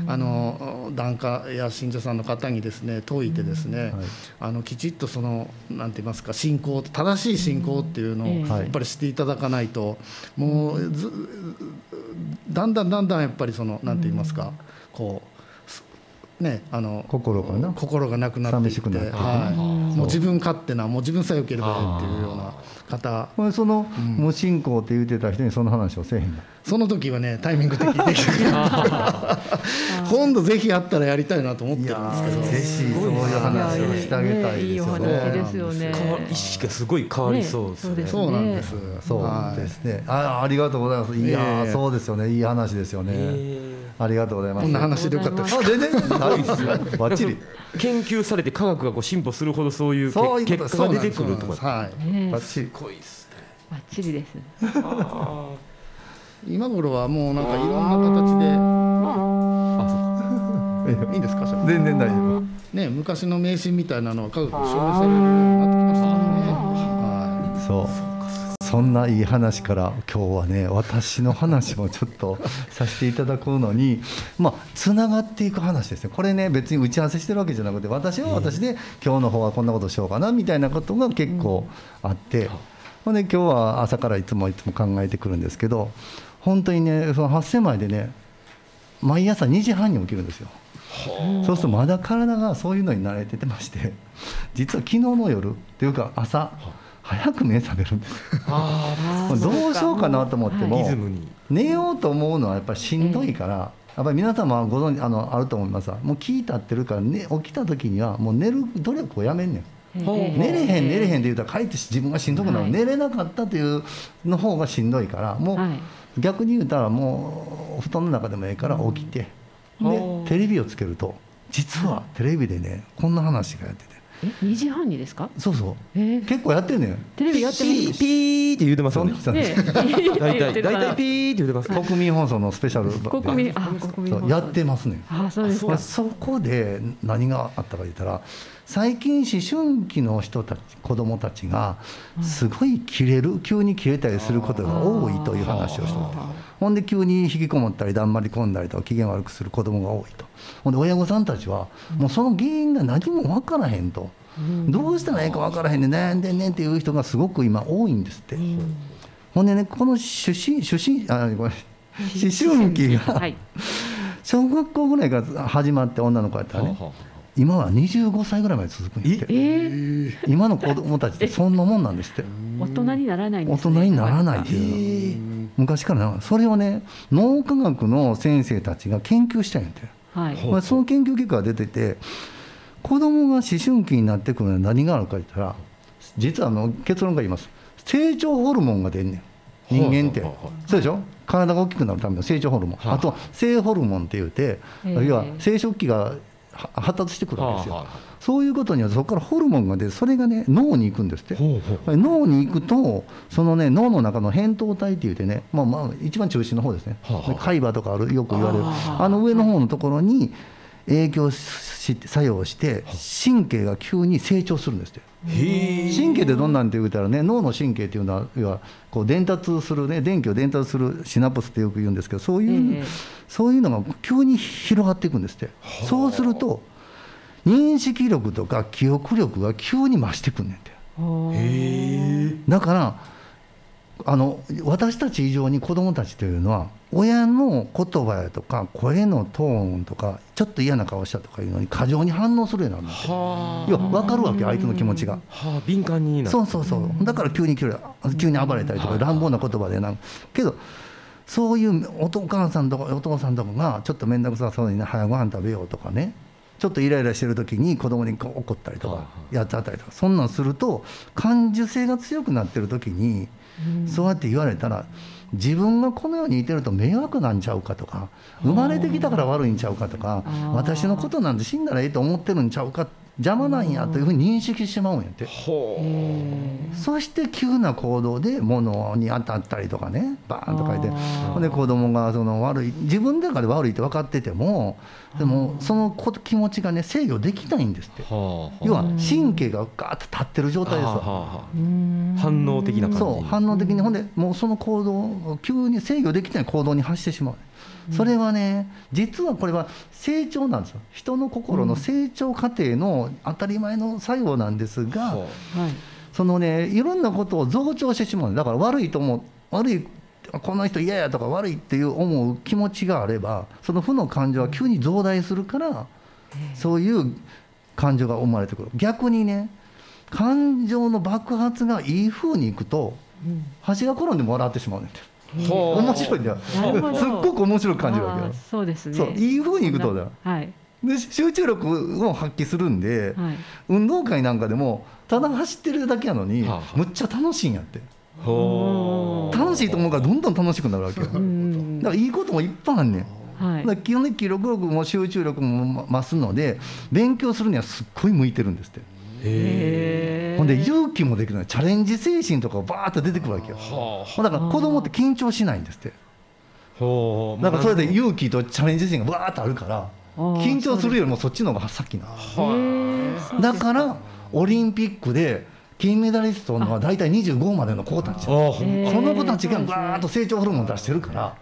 あの檀家や信者さんの方にですね説いてですね、あのきちっとそのなんて言いますか信仰正しい信仰っていうのをやっぱりしていただかないともうだんだんだんだんやっぱりそのなんて言いますかこうね、あの心がな。心がなくなっていって、はい、もう自分勝手なもう自分さえよければいいっていうような方。これその、無信仰って言ってた人にその話をせえへんその時はねタイミング的にできた 今度ぜひあったらやりたいなと思ってるんですけど。ぜひそういう話をしてあげたいですよね。ですよね。意識がすごい変わりそうですね。そうなんです。そうですね。あありがとうございます。いやそうですよね。いい話ですよねありがとうございます。こんな話でよかったです。全然ないですよ。バッチリ。研究されて科学がこう進歩するほどそういう結果が出てくるとか。はい。バッチリ。濃いですね。バッチリです。今頃はもうなんかいろんな形で。いいんですか？全然大丈夫。ね、昔の迷信みたいなのは科学で証明されるようになってきましたからね。はい。そう。そんないい話から今日はね私の話もちょっとさせていただくのにまあつながっていく話ですね。これね別に打ち合わせしてるわけじゃなくて私は私で今日の方はこんなことしようかなみたいなことが結構あって、ほんで今日は朝からいつもいつも考えてくるんですけど本当にねその8000枚でね毎朝2時半に起きるんですよ。そうするとまだ体がそういうのに慣れててまして実は昨日の夜っていうか朝早く目覚めるんです。どうしようかなと思っても、寝ようと思うのはやっぱりしんどいから、やっぱり皆様ご存知あのあると思いますがもう気立ってるから、ね、起きた時にはもう寝る努力をやめんねん。寝れへん寝れへんって言うたらかえって自分がしんどくなる、はい、寝れなかったというの方がしんどいからもう逆に言うたらもう布団の中でもええから起きて、でテレビをつけると実はテレビでねこんな話がやっててえ2時半にですか？そうそう、えー、結構やってんねんテレビやってますピーって言うてますよね。大体大体ピーって言うてます。国民放送のスペシャル。国民あ国民やってますね。あそうですか。そこで何があったか言ったら最近思春期の人たち子供たちがすごい切れる急に切れたりすることが多いという話をしてて。ほんで急に引きこもったりだんまり込んだりと機嫌悪くする子供が多いと。ほんで親御さんたちはもうその原因が何も分からへんと、どうしたらええか分からへんで悩んでんねんっていう人がすごく今多いんですって、ほんでねこの出身出身あごめん。思春期が、小学校ぐらいから始まって女の子やったらね、今は25歳ぐらいまで続くんですって、えー、今の子供たちってそんなもんなんですって。大人にならないんです、ね、大人にならないっていう。昔からそれをね脳科学の先生たちが研究したんやて、はい。まあ、その研究結果が出てて子供が思春期になってくるのは何があるか言ったら実はあの結論が言います。成長ホルモンが出んねん。人間って、そうでしょ？体が大きくなるための成長ホルモン、あと性ホルモンって言うて、要は生殖器が発達してくるわけですよ、はあはあ、そういうことにはそこからホルモンが出てそれがね脳に行くんですって。脳に行くとそのね脳の中の扁桃体って言ってね、まあ、まあ一番中心の方ですね、はあ、海馬とかあるよく言われる。あの上の方のところに影響して作用して神経が急に成長するんですって。神経ってどんなんて言うたらね脳の神経っていうのは要はこう伝達するね電気を伝達するシナプスってよく言うんですけどそういう、そういうのが急に広がっていくんですって。そうすると認識力とか記憶力が急に増してくんねんて。だからあの私たち以上に子どもたちというのは親の言葉やとか声のトーンとかちょっと嫌な顔したとかいうのに過剰に反応するようになるんですよ。要は分かるわけ相手の気持ちが。はあ、敏感にそうそうそう。だから急に急に暴れたりとか乱暴な言葉でなけどそういうお母さんとかお父さんとかがちょっと面倒くさそうにね早ご飯食べようとかね。ちょっとイライラしてる時に子供に怒ったりとかやっちゃったりとか。そんなんすると感受性が強くなってる時にそうやって言われたら自分がこの世にいてると迷惑なんちゃうかとか生まれてきたから悪いんちゃうかとか私のことなんて死んだらええと思ってるんちゃうか邪魔なんやというふうに認識してしまうんやってそして急な行動で物に当たったりとかねバーンと書いて。ほんで子供がその悪い自分の中で悪いって分かっててもでもその気持ちがね制御できないんですって。要は神経がガーッと立ってる状態ですわ。反応的な感じそう反応的に。ほんでもうその行動を急に制御できない行動に発してしまうそれはね実はこれは成長なんですよ。人の心の成長過程の当たり前の作用なんですが、う。ん、そのねいろんなことを増長してしまう。だから悪いと思う。悪いこの人嫌やとか悪いっていう思う気持ちがあればその負の感情は急に増大するからそういう感情が生まれてくる。逆にね感情の爆発がいい風にいくと橋が転んでも笑ってしまうねんて。面白いんだよすっごく面白く感じるわけよそうですね。そういいふうにいくとだ。はい。で集中力を発揮するんで、はい、運動会なんかでもただ走ってるだけやのに、はあ、むっちゃ楽しいんやって。楽しいと思うからどんどん楽しくなるわけよ。だからいいこともいっぱいあんねん。はい、だ基本的に記録力も集中力も増すので勉強するにはすっごい向いてるんですってほんで勇気もできない。チャレンジ精神とかバーッと出てくるわけよ。だから子供って緊張しないんですって。だからそれで勇気とチャレンジ精神がバーッとあるから緊張するよりもそっちの方が先なだからオリンピックで金メダリストのは大体25までの子たちこの子たちがバーッと成長ホルモン出してるから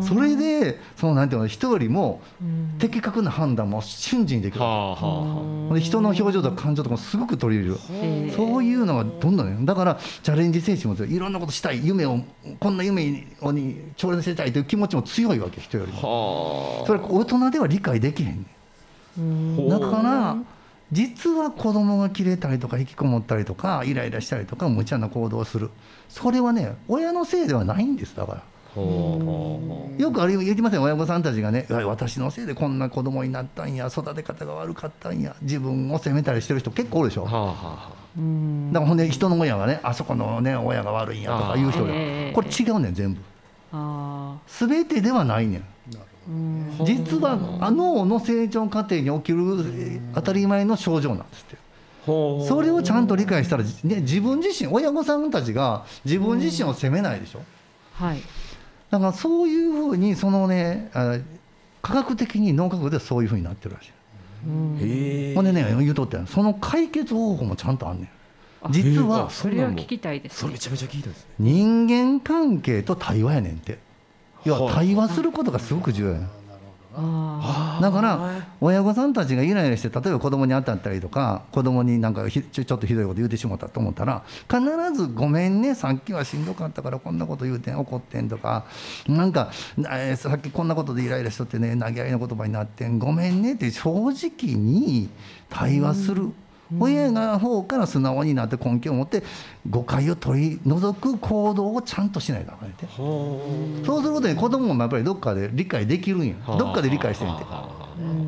それでそのなんていうの人よりも的確な判断も瞬時にできる人の表情とか感情とかもすごく取り入れるそういうのがどんどんねだからチャレンジ精神も強い。いろんなことしたい夢をこんな夢に挑戦したいという気持ちも強いわけ人よりもそれ大人では理解できへんだから実は子供が切れたりとか引きこもったりとかイライラしたりとか無茶な行動をする。それはね親のせいではないんですだから。よくあれ言ってません？親御さんたちがね私のせいでこんな子供になったんや育て方が悪かったんや自分を責めたりしてる人結構おるでしょ、はあはあ、だからほんで人の親がねあそこのね親が悪いんやとか言う人が、これ違うねん全部。全てではないねん実は脳の成長過程に起きる当たり前の症状なんですって。それをちゃんと理解したら、ね、自分自身親御さんたちが自分自身を責めないでしょ、うん、はい、だからそういうふうにそのね科学的に脳科学ではそういうふうになってるらしい、うん、ほんでね言うとってその解決方法もちゃんとあんねん。実はそれは聞きたいです、ね、それめちゃめちゃ聞きたいです、人間関係と対話やねんってい。や対話することがすごく重要や。なだから親御さんたちがイライラして例えば子供に当たったりとか子供になんかちょっとひどいこと言うてしもたと思ったら必ず「ごめんねさっきはしんどかったからこんなこと言うてん怒ってん」とかなんか、えー、さっきこんなことでイライラしとってね投げ合いの言葉になってん「ごめんね」って正直に対話する。うん。親が方から素直になって根拠を持って誤解を取り除く行動をちゃんとしないかんて。そうすることで子供もやっぱりどっかで理解できるんや。どっかで理解してんて。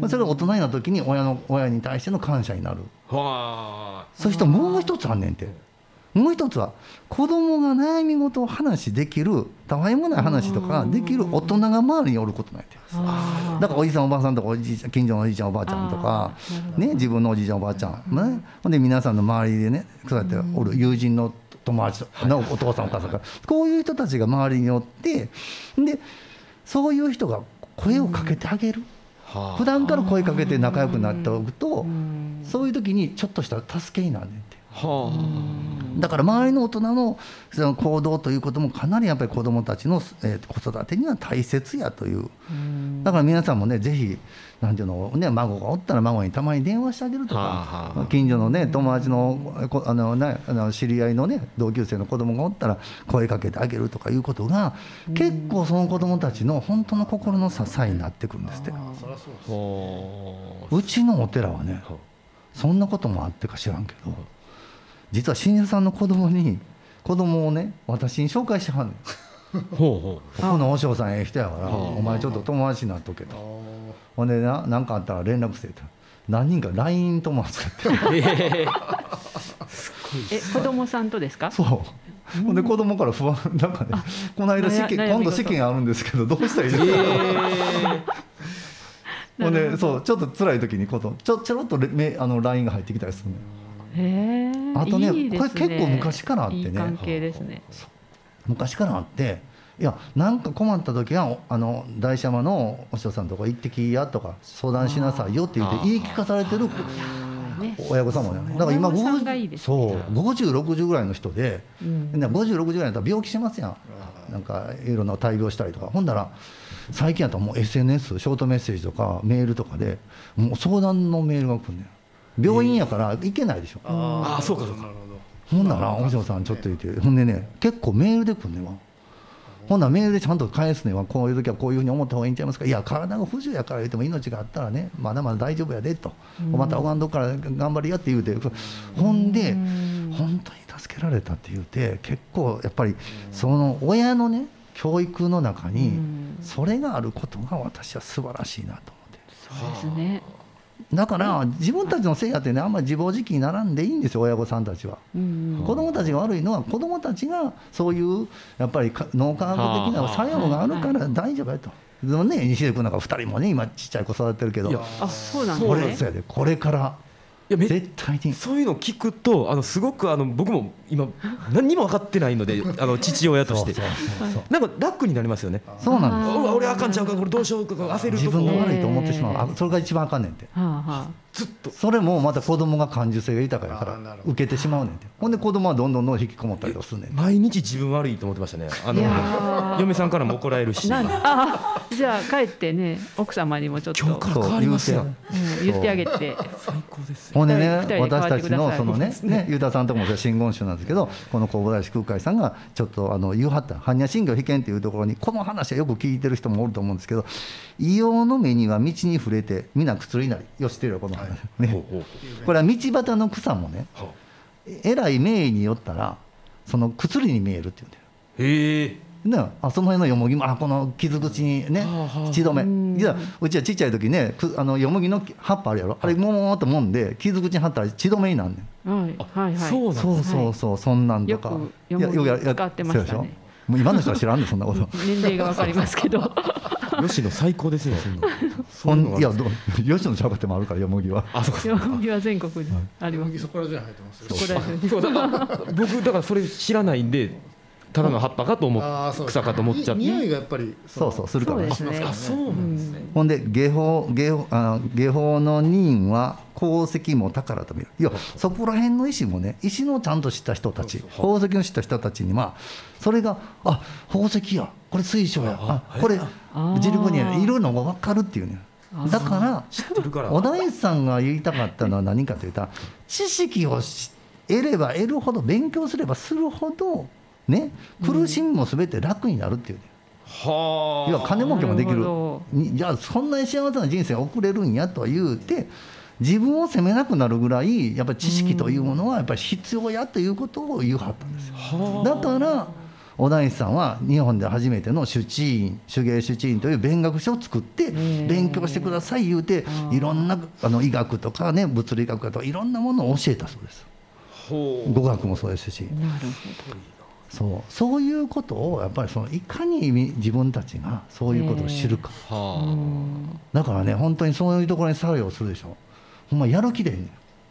それが大人になった時に親の親に対しての感謝になる。そしてもう一つあんねんてもう一つは子供が悩み事を話できるたわいもない話とかできる大人が周りにおることなんてだからおじさんおばさんとかおじいちゃん近所のおじいちゃんおばあちゃんとか、ね、自分のおじいちゃんおばあちゃん、ね、ほんで皆さんの周りでねそうやっておる友人の友達のお父さんお母さんからこういう人たちが周りにおってでそういう人が声をかけてあげる。普段から声かけて仲良くなっておくとそういう時にちょっとした助けになるねんて。はあ、だから周りの大人のその行動ということもかなりやっぱり子どもたちの、えー、子育てには大切やというだから皆さんもねぜひなんていうの、ね、孫がおったら孫にたまに電話してあげるとか、はあはあ、近所のね友達のあの、ね、あの知り合いのね同級生の子供がおったら声かけてあげるとかいうことが結構その子供たちの本当の心の支えになってくるんですって。うちのお寺はねそんなこともあってか知らんけど。実は新庄さんの子供に子供をね私に紹介してはんねん。ほうほう。ここの和尚さんええ人やからお前ちょっと友達になっとけと。ほんでな何かあったら連絡せえと何人か LINE 友達やって、ええ。子供さんとですか？そう。ほんで子供から不安 なんかねこの間試験今度試験あるんですけどどうしたらいいですか、えー、ほんでそうちょっと辛い時にことちょちょろっとあの LINE が入ってきたりするねあとね、ね、これ結構昔からあってね。関係ですね。昔からあっていやなんか困った時はあの大師山のお師匠さんとか行ってきやとか相談しなさいよって言って言い聞かされてる親御さんもね。だから今50、ね、そう5060ぐらいの人で、うん、5060ぐらいだったら病気しますやん。なんかいろんな大病したりとか。ほんだら最近やったらもう SNS ショートメッセージとかメールとかでもう相談のメールが来るねん病院やから行けないでしょ、えー、ああそうかそうか。ほんならお嬢さんちょっと言って。ほんでね結構メールで来るねわ。ほんならメールでちゃんと返すねはこういう時はこういうふうに思った方がいいんちゃいますか。いや体が不自由やから言っても命があったらねまだまだ大丈夫やでと、うまたおがんどから頑張りやって言うて。ほんで本当に助けられたって言うて結構やっぱりその親のね教育の中にそれがあることが私は素晴らしいなと思って。そうですねだから自分たちのせいやってねあんまり自暴自棄にならんでいいんですよ親御さんたちは、うん、子供たちが悪いのは子供たちがそういうやっぱり脳科学的な作用があるから大丈夫やと。でもね西出君なんか2人もね今ちっちゃい子育てるけど。あそうなんですね。これからいや絶対に。そういうのを聞くとあのすごくあの僕も今 何にも分かってないので あの父親として。なんか楽になりますよね。そうなんです俺あかんちゃうかこれどうしようか焦る自分が悪いと思ってしまう。それが一番あかんねんて、はあはあずっと。それもまた子供が感受性が豊かやから受けてしまうねんて。ほんで子供はどんどんどん引きこもったりすんねん毎日自分悪いと思ってましたね。あの嫁さんからも怒られるし。あじゃあ帰ってね奥様にもちょっと。今日から変わりますよ、うん、言ってあげて。最高ですほんでね私たちのそのねねゆうたさんとこも真言宗なんですけどこの弘法大師空海さんがちょっとあの言うはった般若心経被験っていうところにこの話はよく聞いてる人もおると思うんですけど硫黄の目には道に触れて皆薬なりよしてるよこの話、ね、これは道端の草もねえらい名医によったらその薬に見えるっていうんだよ。へえ。ね、あその辺のよもぎもあこの傷口にね血止め。実はうちはちっちゃい時ねあのよもぎの葉っぱあるやろ。あ。れももっともんで傷口に貼ったら血止めになんねん、はいはいはい、そうそうそうそうそんなんとか。よくよく使ってましたね。もう今の人は知らんでそんなこと。年齢がわかりますけど吉野最高ですよ。そんいや吉野茶畑もあるからよもぎは。あそうよもぎは全国にあります。そこら中生えてます。僕だからそれ知らないんで。ただの葉っぱかと思草かと思っちゃって。匂いがやっぱりそう。そうするからね。あそうなんですね。ほんで下法下法あ下法の任は宝石も宝と見る。いやそこら辺の石もね石のちゃんと知った人たち宝石の知った人たちにはそれがあ宝石やこれ水晶やあこれジルコニアいるのが分かるっていうね。だから小田井さんが言いたかったのは何かというと知識を得れば得るほど勉強すればするほどね、苦しみもすべて楽になるっていう、ね、はあ、要は金儲けもできる。じゃあそんなに幸せな人生を送れるんやとは言うて自分を責めなくなるぐらいやっぱり知識というものはやっぱり必要やということを言うはったんですよ。だから小田井さんは日本で初めての主治院手芸主治院という勉学書を作って勉強してください言うていろんなあの医学とかね物理学とかいろんなものを教えたそうです。語学もそうですし。なるほどそう。そういうことをやっぱりそのいかに自分たちがそういうことを知るか、えー、だからね本当にそういうところに作用するでしょ。ほんまやる気で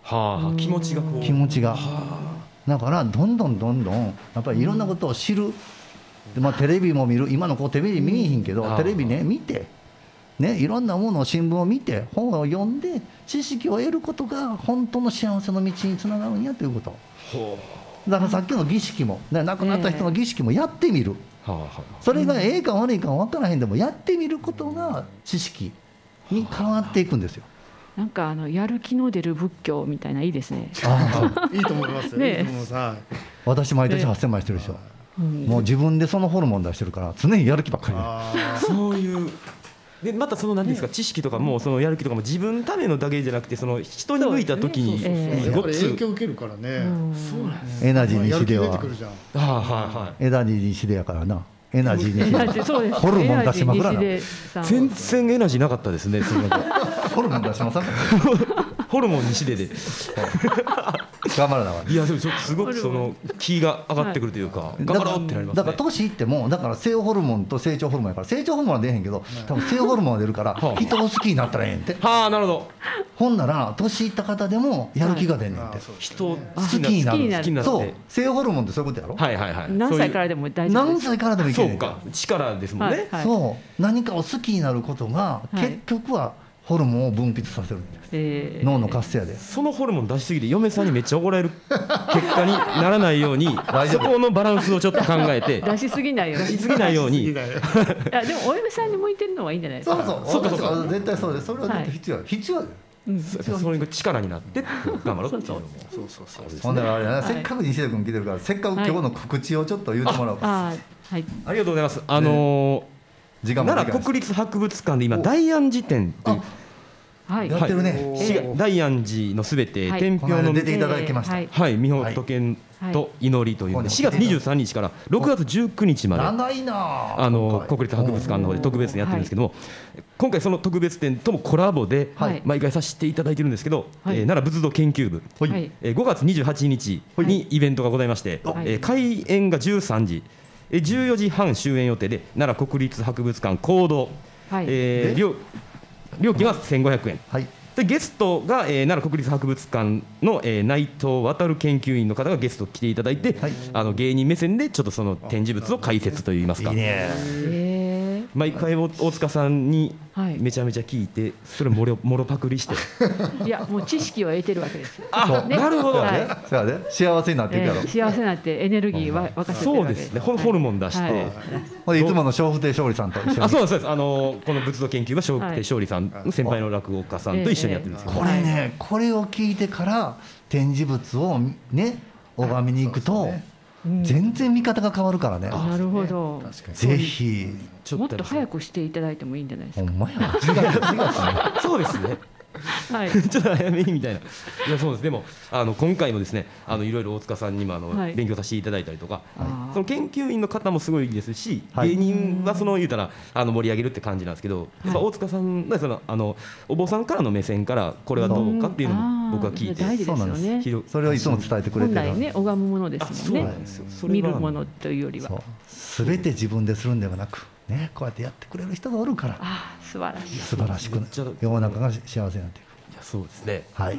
はあ、気持ちが気持ちが、はあ、だからどんどんどんどんやっぱりいろんなことを知る、でまあ、テレビも見る。今の子テレビ見えひんけど、テレビね見て。ね、いろんなものを新聞を見て本を読んで知識を得ることが本当の幸せの道につながるんやということ。だからさっきの儀式も、ね、亡くなった人の儀式もやってみる、えー、それがええか悪いか分からへんでもやってみることが知識に変わっていくんですよ。なんかあのやる気の出る仏教みたいないいですね。いいと思います。ね、私毎年8000枚してるでしょ。もう自分でそのホルモン出してるから常にやる気ばっかり。そういうでまたその何ですか、知識とかもそのやる気とかも自分のためのだけじゃなくてその人に向いた時にすごく影響受けるからね、そうなんですエナジー西では。あはいはいエナジー西でやからな。エナジー西ホルモン出しまくらな。全然エナジーなかったですね ホルモン出しまさホルモン西出で頑張らなかい。やでもすごくその気が上がってくるというか、頑張ろうってなります、だから年いってもだから性ホルモンと成長ホルモンやから成長ホルモンは出へんけど多分性ホルモンは出るから人を好きになったらええんって。はあなるほど。ほんなら年いった方でもやる気が出んねんって、人好きになる。そう。性ホルモンってそういうことやろ？はいはいはい。何歳からでも大丈夫何歳からでもいけそうか。力ですもんね、そう。何かを好きになることが結局はホルモンを分泌させるんです、えー、脳の活性で。そのホルモン出しすぎて嫁さんにめっちゃ怒られる結果にならないようにそこのバランスをちょっと考えて出しすぎないように。出しすぎないように。いやでもお嫁さんに向いてるのはいいんじゃないですか。そうそう。そうか絶対そうです。それは必要、はい、必要。うん、それが力になって頑張ろうっていう。のもそう。そうそうそう。ほんあれ、ね、せっかく西田君来てるからせっかく今日の告知をちょっと言ってもらおうか、はい、ありがとうございます。あのー、奈良国立博物館で今大安寺展っていうはい、やってるね。大安寺のすべて、天平の出ていただきました。はい、美穂時と祈りという4月23日から6月19日まで長いなあの国立博物館の方で特別にやってるんですけども、今回その特別展ともコラボで毎回させていただいてるんですけど、え奈良仏像研究部、え5月28日にイベントがございまして、え開演が13時14時半終演予定で奈良国立博物館講堂、えー、料金は1500円、はい、でゲストが、えー、奈良国立博物館の、えー、内藤航研究員の方がゲスト来ていただいて、はい、あの芸人目線でちょっとその展示物を解説といいますか。いいね毎回大塚さんにめちゃめちゃ聞いて、それもろ もろパクリして。いやもう知識を得てるわけですあ、ね、なるほど、はい、そうね。幸せになっていくやろ、えー、幸せになってエネルギーは沸かせてそうですね。ホルモン出して、はい、い。つもの笑福亭勝利さんと一緒に。あそうですそうです。あのこの仏像研究は笑福亭勝利さんの先輩の落語家さんと一緒にやってるんですけど、これねこれを聞いてから展示物をね拝みに行くと、全然見方が変わるからね。なるほど。ぜひもっと早くしていただいてもいいんじゃないですか。ほんまや。4月4月そうですね。はい、ちょっと早めにみたいな。いやそうです。でもあの今回もですね、あのいろいろ大塚さんにもあの、はい、勉強させていただいたりとか、はい、その研究員の方もすごいですし、はい、芸人はその言うたらあの盛り上げるって感じなんですけど、やっぱ大塚さんがそのあのお坊さんからの目線からこれはどうかっていうのも僕は聞いて、大事ですよね。それをいつも伝えてくれてる。本来ね拝むものですもんね。見るものというよりは。すべて自分でするんではなく。ね、こうやってやってくれる人がおるから。あ素晴らしい。素晴らしく世の中が幸せになっていく。いやそうですね。はい。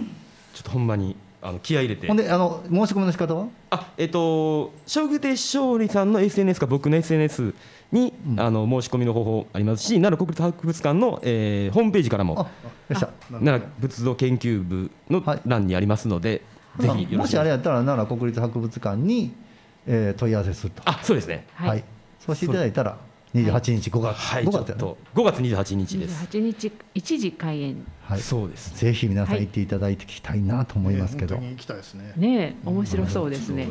ちょっとほんまにあの気合い入れて。ほんであの申し込みの仕方は？あえっ、ー、と将棋で勝利さんの SNS か僕の SNS に、うん、あの申し込みの方法ありますし奈良国立博物館の、えー、ホームページからも奈良仏像研究部の欄にありますので、はい、ぜひもしあれやったら奈良国立博物館に、えー、問い合わせすると。あそうですね。はい、そうしていただいたら28日5月、はい、5月と5月28日です。28日1時開演。はい。そうです、ぜひ皆さん行っていただいてきたいなと思いますけど、行きたいですね。ね面白そうですね、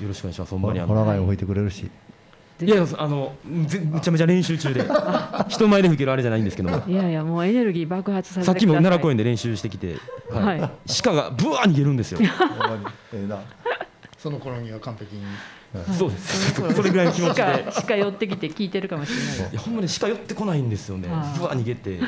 よろしくお願いします。ほんまに。ホラ貝を吹いてくれるし。いやあのめちゃめちゃ練習中で。人前で吹けるあれじゃないんですけどいやいやもうエネルギー爆発ささっきも奈良公園で練習してきて、はい、鹿がぶわー逃げるんですよ。その頃には完璧にそうです。それぐらいの気持ちで。鹿寄ってきて聞いてるかもしれない。いやほんまに鹿寄ってこないんですよね。ぶわ逃げて。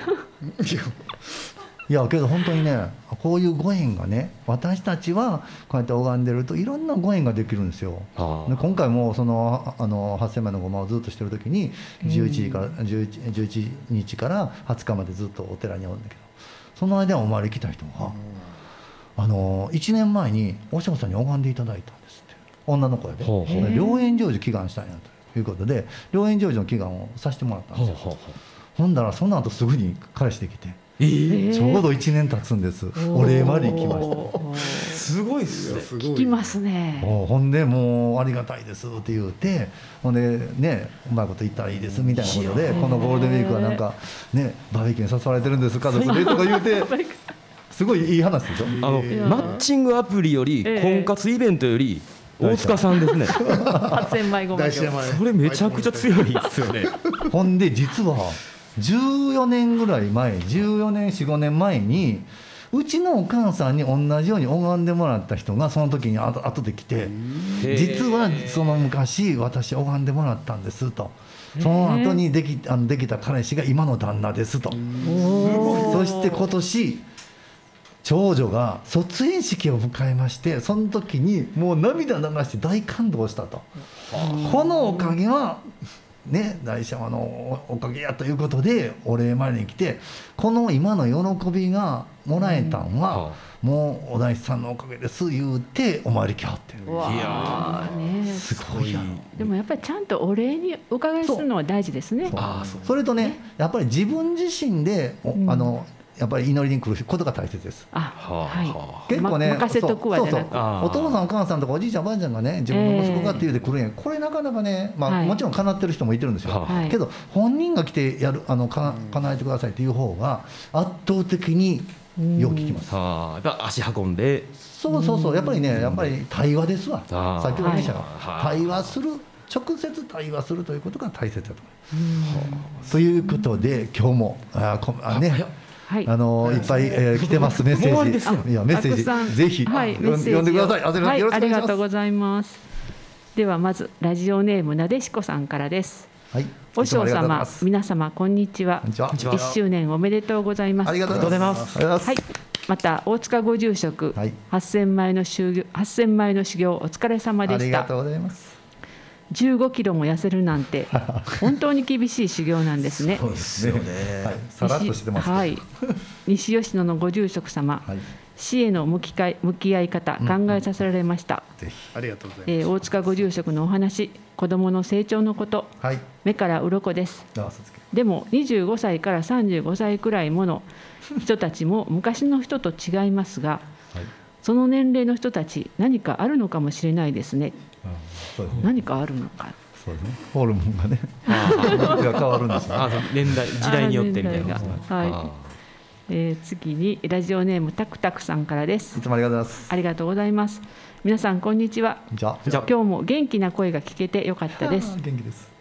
いやけど本当にねこういうご縁がね私たちはこうやって拝んでるといろんなご縁ができるんですよ。で今回もそのあの8,000枚のごまをずっとしてる時に11時から 11, 11日から20日までずっとお寺におるんだけどその間お参り来た人が、あの1年前に和尚さんに拝んでいただいた女の子やで。良縁成就祈願したんやということで良縁成就の祈願をさせてもらったんですよ。ほんだらその後すぐに彼氏できて。えー、ちょうど1年経つんです。お礼まで行きました。すごいっすね。聞きますね。ほんでもうありがたいですって言うてほんでねうまいこと言ったらいいですみたいなことでこのゴールデンウィークはなんかねバーベキューに誘われてるんです家族でと。か言うて すごいいい話でしょ？あのマッチングアプリより婚活イベントより大塚さんですね。八千枚ごまそれめちゃくちゃ強いですよね。ほんで実は14年ぐらい前14年45年前にうちのお母さんに同じように拝んでもらった人がその時にあと後で来て実はその昔私拝んでもらったんですと。その後にできあのできた彼氏が今の旦那ですとそして今年長女が卒園式を迎えましてその時にもう涙流して大感動したと。このおかげはね、大師様のおかげやということでお礼参りに来てこの今の喜びがもらえたんは、うん、もうお大師さんのおかげです言うてお参り来はってる。いやねすごい。でもやっぱりちゃんとお礼にお伺いするのは大事ですね。それとねやっぱり自分自身で、うん、あのやっぱり祈りに来ることが大切です。あ、はい。結構ね、任せとくわそうそうお父さんお母さんとかおじいちゃんおばあちゃんがね自分の息子がって言うて来るんや、これなかなかね、まあもちろん叶ってる人もいてるんですよ。けど本人が来てやるあのか叶えてくださいっていう方が圧倒的によく聞きます。あ。あ、足運んで。そうそうそう、やっぱりね、やっぱり対話ですわ。先ほど言いましたが、対話する。直接対話するということが大切だと思います。ということで今日もあこあねはい、あのいっぱい、えー、来てますメッセージ。いやメッセージぜひ、はい、読んでください。はい、ありがとうございます。ではまずラジオネームなでしこさんからです。はい。お嬢様、皆様こんにちは。一周年おめでとうございます。ありがとうございます。はい。また大塚ご住職、八千枚の修行、八千枚の修行お疲れ様でした。ありがとうございます。15キロも痩せるなんて 本当に厳しい修行なんですね。そうですよね。はい、さらっとしてます、はい。西吉野のご住職様、はい、死への向きかい向き合い方、考えさせられました。ぜひありがとうございます。えー、大塚ご住職のお話、子どもの成長のこと、はい、目から鱗です。でも25歳から35歳くらいもの人たちも昔の人と違いますが、はい、その年齢の人たち何かあるのかもしれないですね。ね、何かあるのか。そうね、ホルモンがね、が変わるんですよ、ね。年代、時代によってみたいな。はい。えー、次にラジオネームたくたくさんからです。いつもありがとうございます。ありがとうございます。皆さんこんにちは。じゃ今日も元気な声が聞けてよかったです。元気です。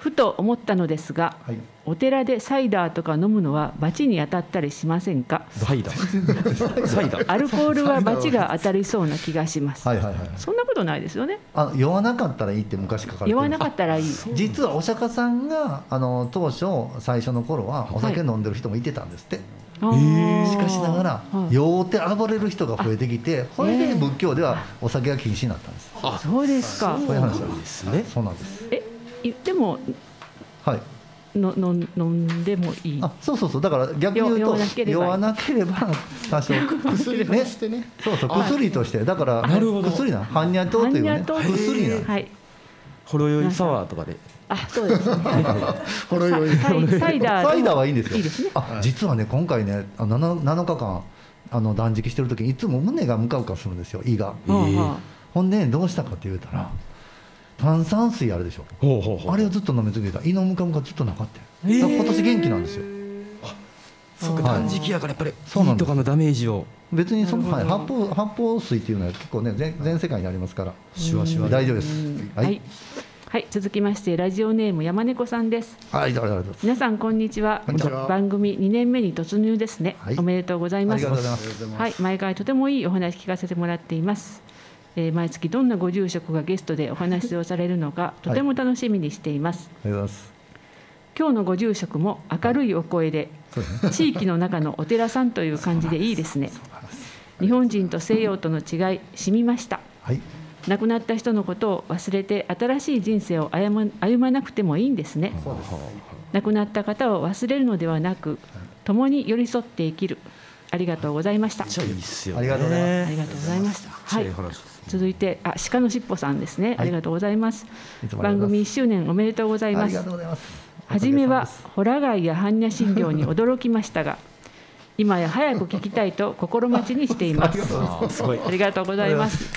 ふと思ったのですが、はい、お寺でサイダーとか飲むのは罰に当たったりしませんか？サイダー。サイダー。アルコールは罰が当たりそうな気がします。はいはいはいそんなことないですよね。あ酔わなかったらいいって昔書かれて酔わなかったらいい。実はお釈迦さんがあの当初最初の頃はお酒飲んでる人もいてたんですって、はい、しかしながら、酔って暴れる人が増えてきてこれで仏教ではお酒が禁止になったんです。あそうですか。そういう話なんですね。そうなんです。えでもはい。のの飲んでもいい。あそうそうそう。だから逆に言うと酔わなければ。多少 薬としてね。そうそう薬として。だから薬な般若糖というね。薬なはい。ほろ酔いサワーとかで。あそうですね。ほろ酔い。サイダーサイダーはいいんですよ。いいですね。あ実はね今回ね 7, 7日間あの断食してる時にいつも胸がムカムカするんですよ。胃が、ほんでどうしたかって言うたら炭酸水あるでしょ？あれをずっと飲み続けた。胃のムカムカずっとなかった、えー、今年元気なんですよ。そうか。断食やからやっぱり胃とかのダメージを。別にその、はい、発泡発泡水っていうのは結構ね全全世界にありますから。シュワシュワ大丈夫です。はい、はい。はい、続きましてラジオネーム山猫さんです。はい、皆さんこんにちは。番組2年目に突入ですね、はい、おめでとうございます。はい、毎回とてもいいお話聞かせてもらっています。えー、毎月どんなご住職がゲストでお話をされるのかとても楽しみにしています。はい、ます。今日のご住職も明るいお声で、地域の中のお寺さんという感じでいいですね。日本人と西洋との違い、染みました。はい。亡くなった人のことを忘れて新しい人生を歩まなくてもいいんですね。亡くなった方を忘れるのではなく共に寄り添って生きる。ありがとうございました。ありがとうございます。ありがとうございました。はい続いてあ鹿のしっぽさんですね、ありがとうございます。番組1周年おめでとうございます。初めはホラ貝や般若心経に驚きましたが 今や早く聞きたいと心待ちにしています。ありがとうございます。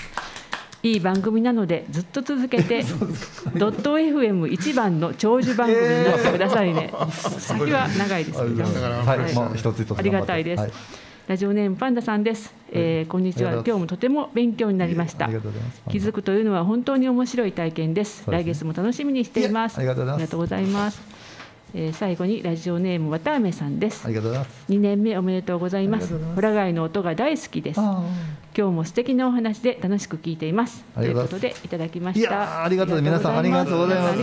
いい番組なのでずっと続けて ドット FM 一番の長寿番組になってくださいね、先は長いですけど、はい、まあ、一つ一つありがたいです、はい、ラジオネームパンダさんです、えー、こんにちは。今日もとても勉強になりました。気づくというのは本当に面白い体験です、ね、来月も楽しみにしています。ありがとうございます。えー、最後にラジオネームわたあめさんです。ありがとうございます。2年目おめでとうございます。ホラ貝の音が大好きです。今日も素敵なお話で楽しく聞いています。ということでいただきました。ありがとう皆さんありがとうございます。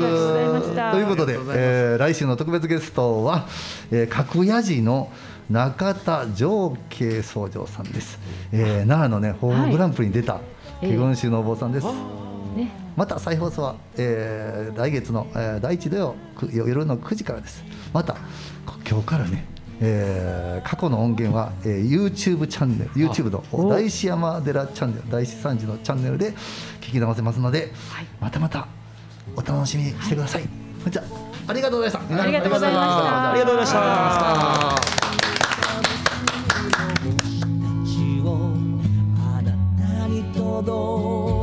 ということで、えー、来週の特別ゲストは、えー、格谷寺の中田上慶宗場さんです、えー、奈良のねホームグランプリに出た、華厳宗のお坊さんです、ね。また再放送は、えー、来月の、えー、第1土曜夜の9時からです。また今日からねえー、過去の音源は、えー、YouTube チャンネル YouTube の大師山寺チャンネル大師三寺のチャンネルで聞き直せますので、はい、またまたお楽しみにしてください、はい、じゃありがとうございました。ありがとうございました。ありがとうございました多